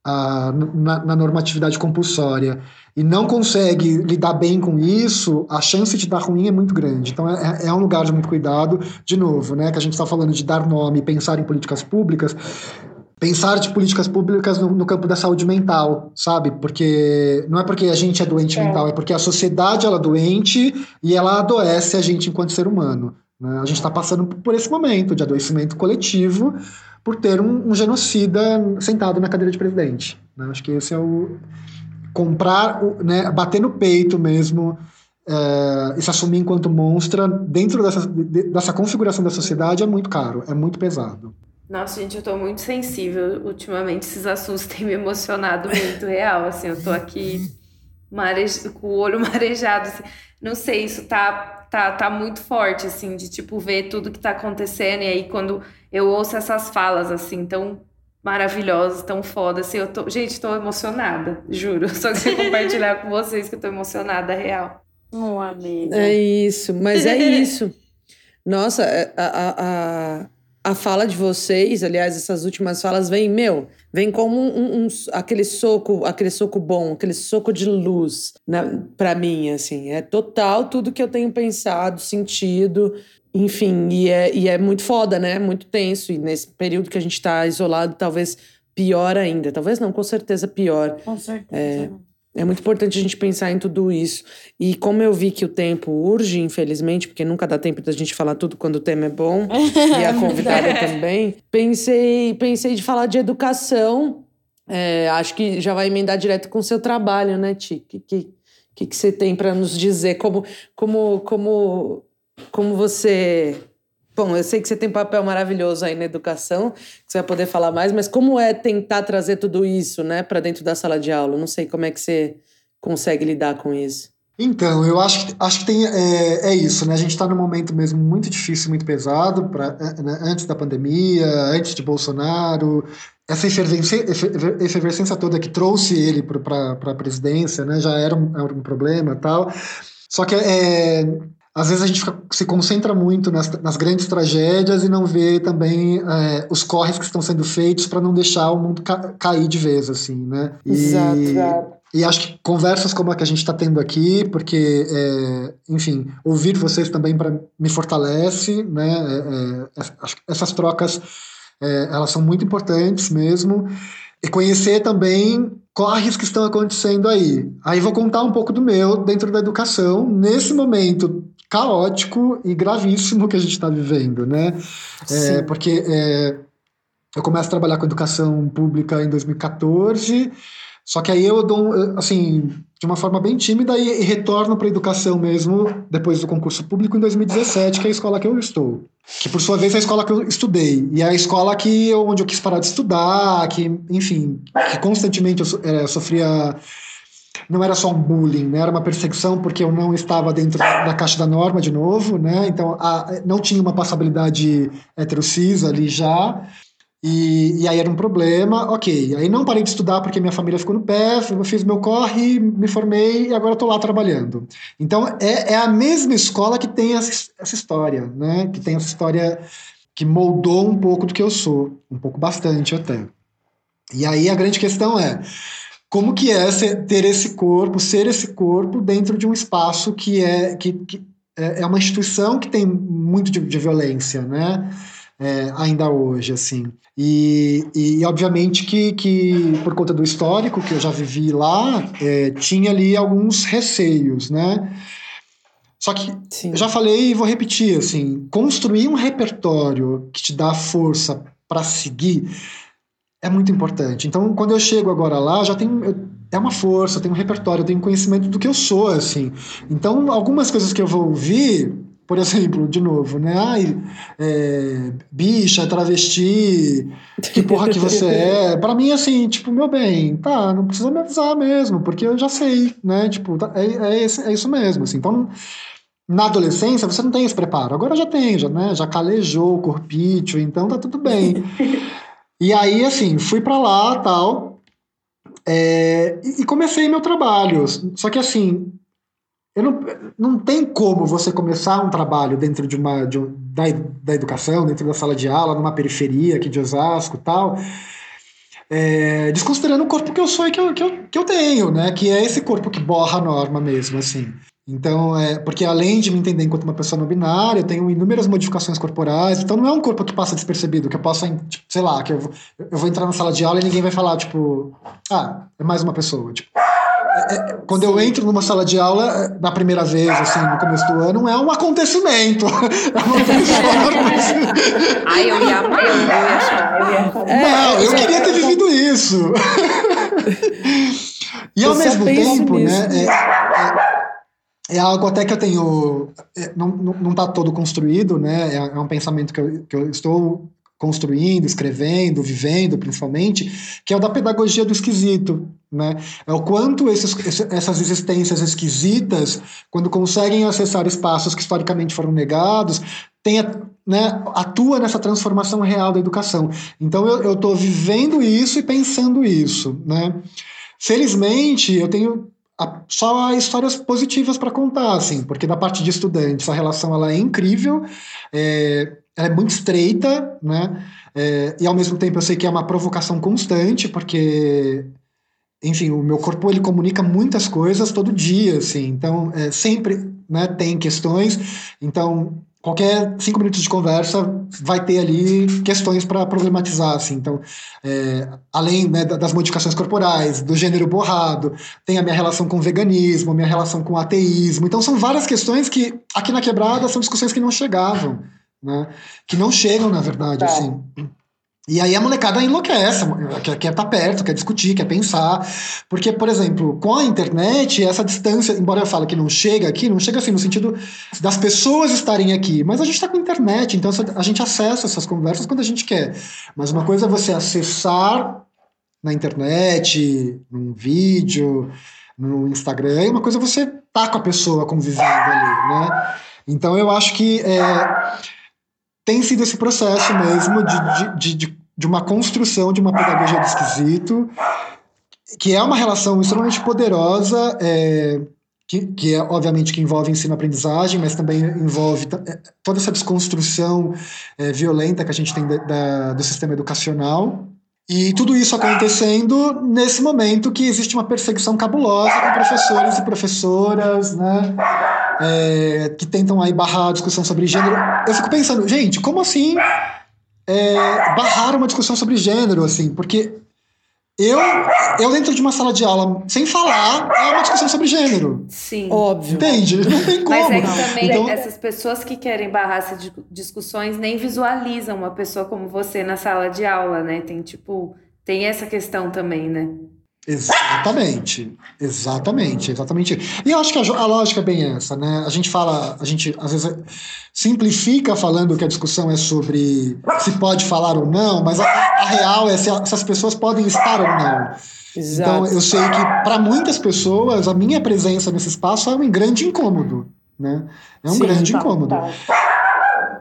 a, na, na, normatividade compulsória e não consegue lidar bem com isso, a chance de dar ruim é muito grande. Então, é, é um lugar de muito cuidado. De novo, né? Que a gente está falando de dar nome, pensar em políticas públicas pensar de políticas públicas no, no, campo da saúde mental, sabe? Porque não é porque a gente é doente é. mental, é porque a sociedade ela é doente e ela adoece a gente enquanto ser humano. Né? A gente está passando por esse momento de adoecimento coletivo por ter um, um genocida sentado na cadeira de presidente. Né? Acho que esse é o comprar, né, bater no peito mesmo é, e se assumir enquanto monstra dentro dessa, dessa configuração da sociedade é muito caro, é muito pesado. Nossa, gente, eu tô muito sensível. Ultimamente, esses assuntos têm me emocionado muito real. Assim, eu tô aqui marej... com o olho marejado. Assim. Não sei, isso tá, tá, tá muito forte, assim, de tipo, ver tudo que tá acontecendo. E aí, quando eu ouço essas falas, assim, tão maravilhosas, tão foda, assim, eu tô. Gente, tô emocionada, juro. Só queria compartilhar com vocês que eu tô emocionada, real. Oh, amiga. É isso, mas é isso. Nossa, é, a, a, a a fala de vocês, aliás, essas últimas falas, vem, meu, vem como um, um, aquele soco, aquele soco bom, aquele soco de luz né, para mim, assim. É total tudo que eu tenho pensado, sentido, enfim, e é, e é muito foda, né? Muito tenso. E nesse período que a gente tá isolado, talvez pior ainda. Talvez não, com certeza pior. Com certeza. É, é muito importante a gente pensar em tudo isso. E como eu vi que o tempo urge, infelizmente, porque nunca dá tempo da gente falar tudo quando o tema é bom, e a convidada também, pensei, pensei de falar de educação. É, acho que já vai emendar direto com o seu trabalho, né, Ti? O que, que, que, que você tem para nos dizer? Como, como, como, como você Bom, eu sei que você tem um papel maravilhoso aí na educação, que você vai poder falar mais, mas como é tentar trazer tudo isso, né, para dentro da sala de aula? Não sei como é que você consegue lidar com isso. Então, eu acho que, acho que tem, é, é isso, né? A gente está num momento mesmo muito difícil, muito pesado, pra, é, né? antes da pandemia, antes de Bolsonaro, essa efervescência, toda que trouxe ele para a presidência, né? Já era um, era um problema tal. Só que é, às vezes a gente fica, se concentra muito nas, nas, grandes tragédias e não vê também é, os corres que estão sendo feitos para não deixar o mundo ca cair de vez, assim, né? E, Exato. E acho que conversas como a que a gente está tendo aqui, porque, é, enfim, ouvir vocês também para me fortalece, né? É, é essas trocas, é, elas são muito importantes mesmo. E conhecer também corres que estão acontecendo aí. Aí vou contar um pouco do meu dentro da educação, nesse momento caótico e gravíssimo que a gente está vivendo, né? É, porque é, eu começo a trabalhar com educação pública em 2014, só que aí eu dou, assim, de uma forma bem tímida e, e retorno para a educação mesmo depois do concurso público em 2017, que é a escola que eu estou. Que por sua vez é a escola que eu estudei. E é a escola que onde eu quis parar de estudar, que, enfim, que constantemente eu, é, eu sofria não era só um bullying, né? era uma perseguição porque eu não estava dentro da caixa da norma de novo, né? Então a, não tinha uma passabilidade heterocis ali já. E, e aí era um problema, ok. Aí não parei de estudar porque minha família ficou no pé, eu fiz meu corre, me formei e agora estou lá trabalhando. Então é, é a mesma escola que tem essa, essa história, né? Que tem essa história que moldou um pouco do que eu sou, um pouco bastante até. E aí a grande questão é como que é ter esse corpo, ser esse corpo dentro de um espaço que é que, que é, é uma instituição que tem muito de, de violência, né? É, ainda hoje, assim. E, e obviamente que, que, por conta do histórico que eu já vivi lá, é, tinha ali alguns receios, né? Só que Sim. eu já falei e vou repetir, assim, construir um repertório que te dá força para seguir é muito importante. Então, quando eu chego agora lá, já eu, é uma força, eu tenho um repertório, eu tenho conhecimento do que eu sou, assim. Então, algumas coisas que eu vou ouvir, por exemplo, de novo, né? Ai, é, bicha, travesti, que porra que você é. Para mim, assim, tipo, meu bem, tá, não precisa me avisar mesmo, porque eu já sei, né? Tipo, tá, é, é, é isso mesmo, assim. Então, na adolescência, você não tem esse preparo. Agora já tem, já, né? Já calejou o corpício, então tá tudo bem. E aí, assim, fui para lá tal, é, e comecei meu trabalho. Só que, assim, eu não, não tem como você começar um trabalho dentro de uma de um, da, da educação, dentro da sala de aula, numa periferia aqui de Osasco tal, é, desconsiderando o corpo que eu sou e que eu, que, eu, que eu tenho, né? Que é esse corpo que borra a norma mesmo, assim. Então, é, porque além de me entender enquanto uma pessoa não binária, eu tenho inúmeras modificações corporais, então não é um corpo que passa despercebido, que eu possa, tipo, sei lá, que eu vou, eu vou entrar na sala de aula e ninguém vai falar, tipo, ah, é mais uma pessoa, tipo. É, é quando eu entro numa sala de aula, é, na primeira vez, assim, no começo do ano, é um acontecimento. É uma performance. Ai, eu ia amar, eu ia achar. Eu ia... Não, eu queria ter vivido isso. e ao mesmo tempo, né, é, algo até que eu tenho. É, não está não, não tá todo construído, né? É, é, um pensamento que eu, que eu estou construindo, escrevendo, vivendo, principalmente, que é o da pedagogia do esquisito, né? É o quanto esses, essas existências esquisitas, quando conseguem acessar espaços que historicamente foram negados, tem, né, atua nessa transformação real da educação. Então eu estou vivendo isso e pensando isso, né? Felizmente, eu tenho a, só histórias positivas para contar, assim, porque da parte de estudantes a relação ela é incrível, é, ela é muito estreita, né? É, e ao mesmo tempo eu sei que é uma provocação constante, porque, enfim, o meu corpo ele comunica muitas coisas todo dia, assim, então é, sempre né, tem questões, então qualquer cinco minutos de conversa vai ter ali questões para problematizar, assim. Então, é, além né, das modificações corporais, do gênero borrado, tem a minha relação com o veganismo, a minha relação com o ateísmo. Então, são várias questões que aqui na quebrada são discussões que não chegavam, né? Que não chegam, na verdade, tá. assim. E aí a molecada enlouquece, quer, quer estar tá perto, quer discutir, quer pensar. Porque, por exemplo, com a internet, essa distância, embora eu fale que não chega aqui, não chega assim no sentido das pessoas estarem aqui. Mas a gente está com internet, então a gente acessa essas conversas quando a gente quer. Mas uma coisa é você acessar na internet, num vídeo, no Instagram, e uma coisa é você tá com a pessoa convivendo ali, né? Então eu acho que. É, tem sido esse processo mesmo de, de, de, de uma construção de uma pedagogia do esquisito, que é uma relação extremamente poderosa, é, que, que é obviamente que envolve ensino-aprendizagem, mas também envolve é, toda essa desconstrução é, violenta que a gente tem da, do sistema educacional. E tudo isso acontecendo nesse momento que existe uma perseguição cabulosa com professores e professoras, né? É, que tentam aí barrar a discussão sobre gênero. Eu fico pensando, gente, como assim é, barrar uma discussão sobre gênero, assim? Porque eu, eu dentro de uma sala de aula, sem falar, é uma discussão sobre gênero. Sim. Óbvio. Entende? Não tem como. Mas é que também então... essas pessoas que querem barrar essas discussões nem visualizam uma pessoa como você na sala de aula, né? Tem tipo, tem essa questão também, né? Exatamente, exatamente, exatamente. E eu acho que a, a, lógica é bem essa, né? A gente fala, a gente às vezes simplifica falando que a discussão é sobre se pode falar ou não, mas a, a real é se, se, as pessoas podem estar ou não. Exato. Então eu sei que para muitas pessoas a minha presença nesse espaço é um grande incômodo, né? É um Sim, grande tá, incômodo. Tá.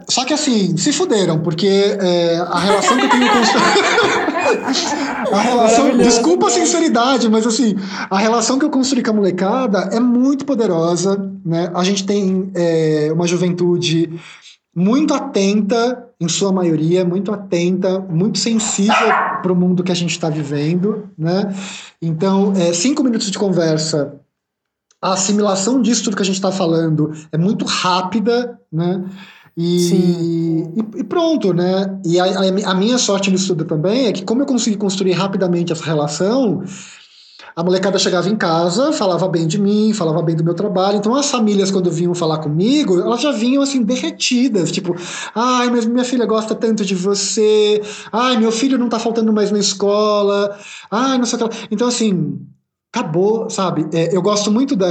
só que assim, se fuderam, porque é, a relação que eu tenho com. a relação. Desculpa a sinceridade, mas assim, a relação que eu construí com a molecada é muito poderosa, né? A gente tem é, uma juventude muito atenta, em sua maioria, muito atenta, muito sensível para o mundo que a gente está vivendo, né? Então, é, cinco minutos de conversa a assimilação disso tudo que a gente está falando é muito rápida, né? E, e, e, pronto, né? E a, a, a, minha sorte no estudo também é que, como eu consegui construir rapidamente essa relação, a molecada chegava em casa, falava bem de mim, falava bem do meu trabalho. Então, as famílias, quando vinham falar comigo, elas já vinham assim, derretidas. Tipo, ai, mas minha filha gosta tanto de você. Ai, meu filho não tá faltando mais na escola. Ai, não sei o que. Então, assim, acabou, sabe? É, eu gosto muito da,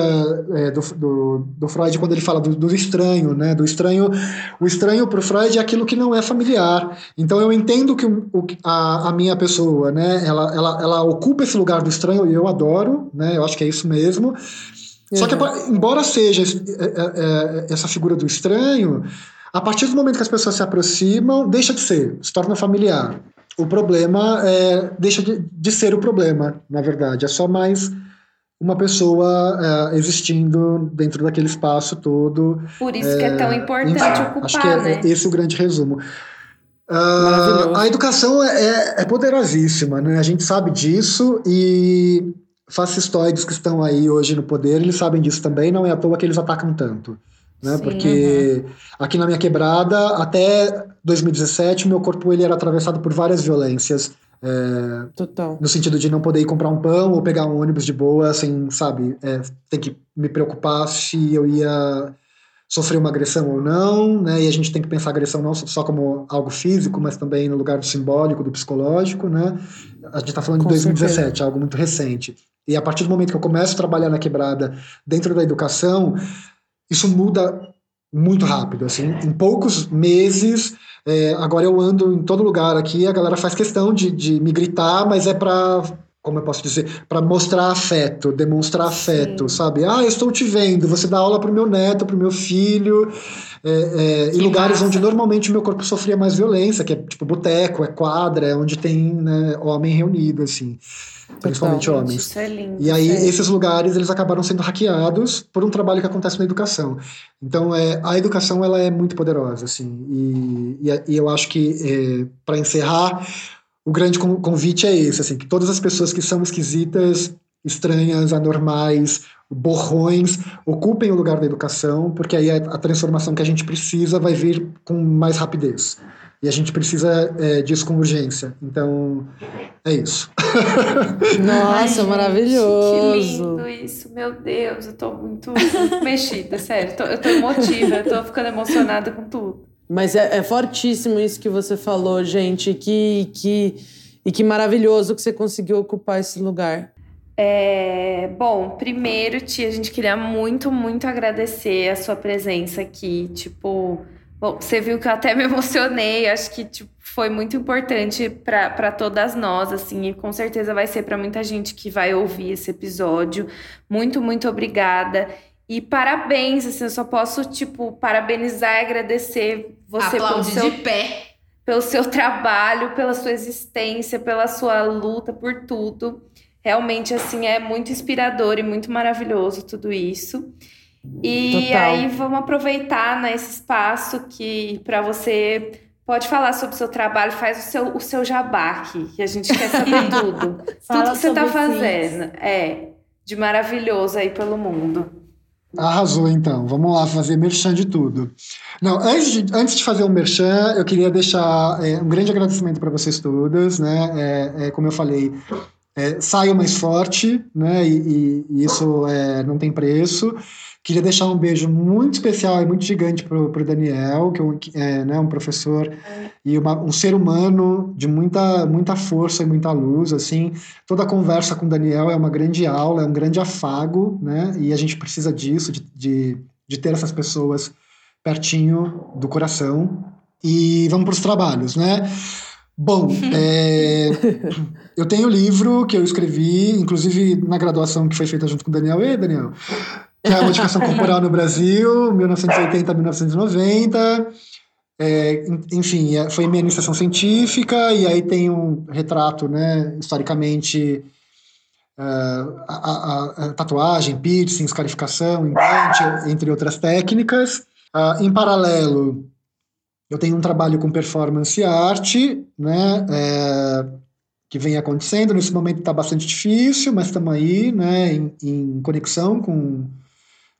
é, do, do, do, Freud quando ele fala do, do, estranho, né? Do estranho, o estranho para o Freud é aquilo que não é familiar. Então eu entendo que o, a, a minha pessoa, né? Ela, ela, ela ocupa esse lugar do estranho e eu adoro, né? Eu acho que é isso mesmo. Uhum. Só que uhum. embora seja é, é, é, essa figura do estranho, a partir do momento que as pessoas se aproximam, deixa de ser, se torna familiar o problema é, deixa de, de, ser o problema, na verdade. É só mais uma pessoa é, existindo dentro daquele espaço todo. Por isso é, que é tão importante enfim, ocupar, Acho que é, né? esse o grande resumo. Uh, a educação é, é, é, poderosíssima, né? A gente sabe disso e fascistoides que estão aí hoje no poder, eles sabem disso também, não é à toa que eles atacam tanto. Né? Sim, Porque uhum. aqui na minha quebrada, até 2017, meu corpo ele era atravessado por várias violências. É, Total. No sentido de não poder ir comprar um pão ou pegar um ônibus de boa, sem, sabe, é, tem que me preocupar se eu ia sofrer uma agressão ou não, né? E a gente tem que pensar a agressão não só como algo físico, mas também no lugar do simbólico, do psicológico, né? A gente está falando Com de 2017, certeza. algo muito recente. E a partir do momento que eu começo a trabalhar na quebrada dentro da educação, isso muda muito rápido, assim, em poucos meses. É, agora eu ando em todo lugar aqui, a galera faz questão de, de me gritar, mas é para como eu posso dizer, para mostrar afeto, demonstrar afeto, Sim. sabe? Ah, eu estou te vendo, você dá aula para o meu neto, para o meu filho, é, é, em lugares massa. onde normalmente o meu corpo sofria mais violência, que é tipo boteco, é quadra, é onde tem né, homem reunido, assim principalmente homens. Isso é lindo. E aí esses lugares eles acabaram sendo hackeados por um trabalho que acontece na educação. Então é, a educação ela é muito poderosa, assim. E, e, e eu acho que é, para encerrar o grande convite é esse, assim, que todas as pessoas que são esquisitas, estranhas, anormais, borrões, ocupem o lugar da educação, porque aí a, a transformação que a gente precisa vai vir com mais rapidez. E a gente precisa é, disso com urgência. Então, é isso. Nossa, Ai, maravilhoso. Gente, que lindo isso, meu Deus. Eu tô muito, muito mexida, sério. Eu tô emotiva, eu tô ficando emocionada com tudo. Mas é, é fortíssimo isso que você falou, gente. Que, que, e que maravilhoso que você conseguiu ocupar esse lugar. É, bom, primeiro, Tia, a gente queria muito, muito agradecer a sua presença aqui. Tipo, Bom, você viu que eu até me emocionei, acho que tipo, foi muito importante para todas nós, assim, e com certeza vai ser para muita gente que vai ouvir esse episódio. Muito, muito obrigada. E parabéns, assim, eu só posso, tipo, parabenizar e agradecer você pelo seu, de pé. pelo seu trabalho, pela sua existência, pela sua luta, por tudo. Realmente, assim, é muito inspirador e muito maravilhoso tudo isso. E Total. aí vamos aproveitar nesse né, espaço que para você pode falar sobre o seu trabalho, faz o seu, o seu jabá que a gente quer saber tudo. tudo que você está fazendo. É, de maravilhoso aí pelo mundo. Arrasou, então. Vamos lá fazer merchan de tudo. Não, antes de, antes de fazer o um merchan, eu queria deixar é, um grande agradecimento para vocês todas, né? É, é, como eu falei, é, saio mais forte, né? E, e, e isso é, não tem preço. Queria deixar um beijo muito especial e muito gigante para o Daniel, que é, né, um professor e uma, um ser humano de muita, muita força e muita luz. assim. Toda conversa com o Daniel é uma grande aula, é um grande afago, né? e a gente precisa disso, de, de, de ter essas pessoas pertinho do coração. E vamos para os trabalhos, né? Bom, é, eu tenho o livro que eu escrevi, inclusive na graduação que foi feita junto com o Daniel. Ei, Daniel! que é a modificação corporal no Brasil, 1980 a 1990. É, enfim, é, foi minha iniciação científica, e aí tem um retrato, né, historicamente, uh, a, a, a, tatuagem, piercing, escarificação, implante, entre outras técnicas. Uh, em paralelo, eu tenho um trabalho com performance e arte, né, é, que vem acontecendo. Nesse momento está bastante difícil, mas estamos aí, né, em, em conexão com,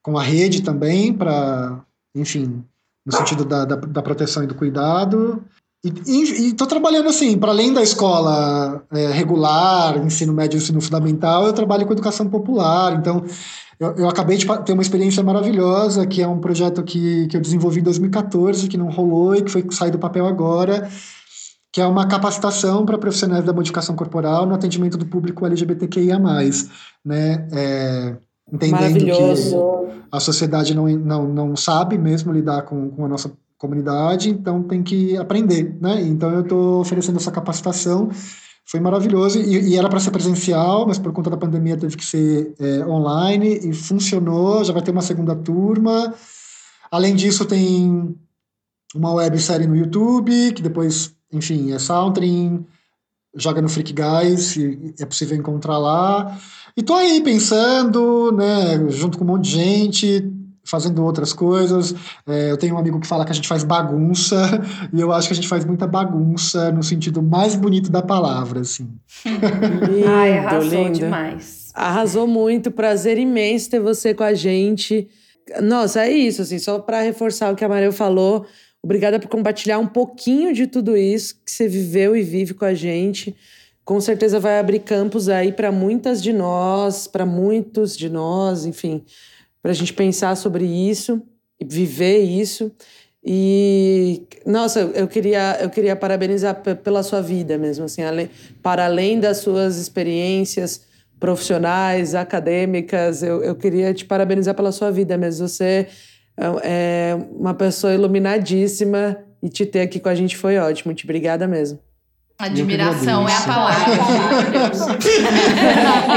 com a rede também, para, enfim, no sentido da, da, da, proteção e do cuidado. E estou trabalhando assim, para além da escola é, regular, ensino médio ensino fundamental, eu trabalho com educação popular. Então, eu, eu, acabei de ter uma experiência maravilhosa, que é um projeto que, que eu desenvolvi em 2014, que não rolou e que foi sair do papel agora, que é uma capacitação para profissionais da modificação corporal no atendimento do público LGBTQIA+. Né? É, entendendo que a sociedade não, não, não sabe mesmo lidar com, com a nossa comunidade, então tem que aprender, né? Então eu estou oferecendo essa capacitação, foi maravilhoso e, e era para ser presencial, mas por conta da pandemia teve que ser é, online e funcionou. Já vai ter uma segunda turma. Além disso, tem uma websérie no YouTube que depois, enfim, é Soundtrim, joga no Freak Guys, é possível encontrar lá. E tô aí pensando, né, junto com um monte de gente, fazendo outras coisas. É, eu tenho um amigo que fala que a gente faz bagunça, e eu acho que a gente faz muita bagunça no sentido mais bonito da palavra, assim. lindo, Ai, arrasou lindo. demais. Arrasou muito, prazer imenso ter você com a gente. Nossa, é isso, assim, só para reforçar o que a Maria falou. Obrigada por compartilhar um pouquinho de tudo isso que você viveu e vive com a gente com certeza vai abrir campos aí para muitas de nós, para muitos de nós, enfim, para a gente pensar sobre isso e viver isso. E nossa, eu queria eu queria parabenizar pela sua vida mesmo, assim, além, para além das suas experiências profissionais, acadêmicas, eu, eu queria te parabenizar pela sua vida mesmo. Você é, é uma pessoa iluminadíssima e te ter aqui com a gente foi ótimo. Muito obrigada mesmo. Admiração é a palavra.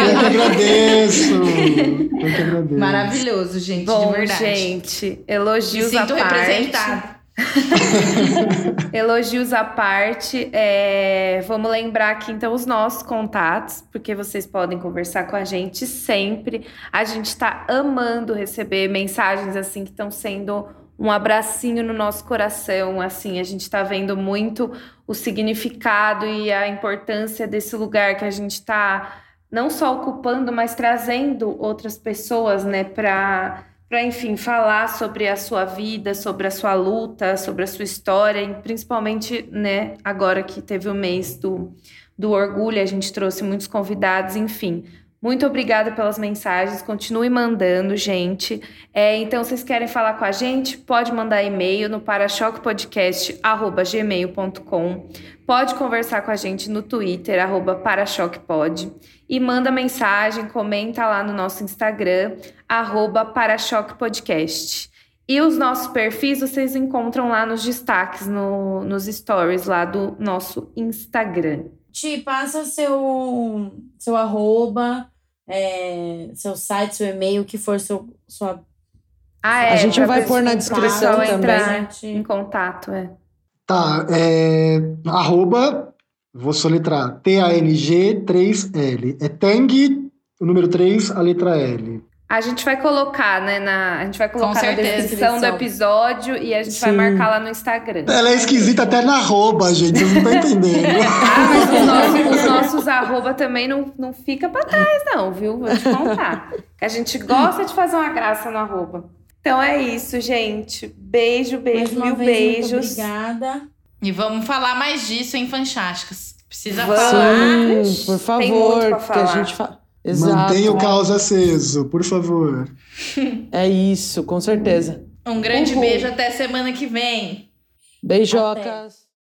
eu que agradeço. Eu que agradeço. Maravilhoso, gente, Bom, de verdade. gente, elogios Me sinto à representado. Elogios à parte. É, vamos lembrar aqui então os nossos contatos, porque vocês podem conversar com a gente sempre. A gente está amando receber mensagens assim que estão sendo um abracinho no nosso coração. Assim, a gente está vendo muito o significado e a importância desse lugar que a gente está não só ocupando, mas trazendo outras pessoas, né, para para enfim falar sobre a sua vida, sobre a sua luta, sobre a sua história, e principalmente, né, agora que teve o mês do, do orgulho, a gente trouxe muitos convidados, enfim, muito obrigada pelas mensagens, continue mandando, gente. É, então, vocês querem falar com a gente? Pode mandar e-mail no parachoquepodcast.gmail.com. Pode conversar com a gente no Twitter, arroba parachoquepod. E manda mensagem, comenta lá no nosso Instagram, arroba parachoquepodcast. E os nossos perfis vocês encontram lá nos destaques, no, nos stories lá do nosso Instagram. Ti, passa seu, seu arroba, é, seu site, seu e-mail, o que for seu, sua. Ah, é, a gente vai pôr na descrição também. Em contato, é. Tá, é, arroba, vou soletrar, T-A-N-G 3L. É Tang, o número 3, a letra L. A gente vai colocar, né? Na, a gente vai colocar na descrição do episódio e a gente Sim. vai marcar lá no Instagram. Ela é esquisita até na arroba, gente. Eu não tô entendendo. ah, mas os nossos, os nossos arroba também não, não fica pra trás, não, viu? Vou te contar. a gente gosta de fazer uma graça no arroba. Então é isso, gente. Beijo, beijo, mil beijos. Muito obrigada. E vamos falar mais disso em Fanchásticas. Precisa vamos. falar. Sim, por favor, que a gente fala. Exato. Mantenha o caos aceso, por favor. É isso, com certeza. Um grande Uhul. beijo até semana que vem. Beijocas. Até.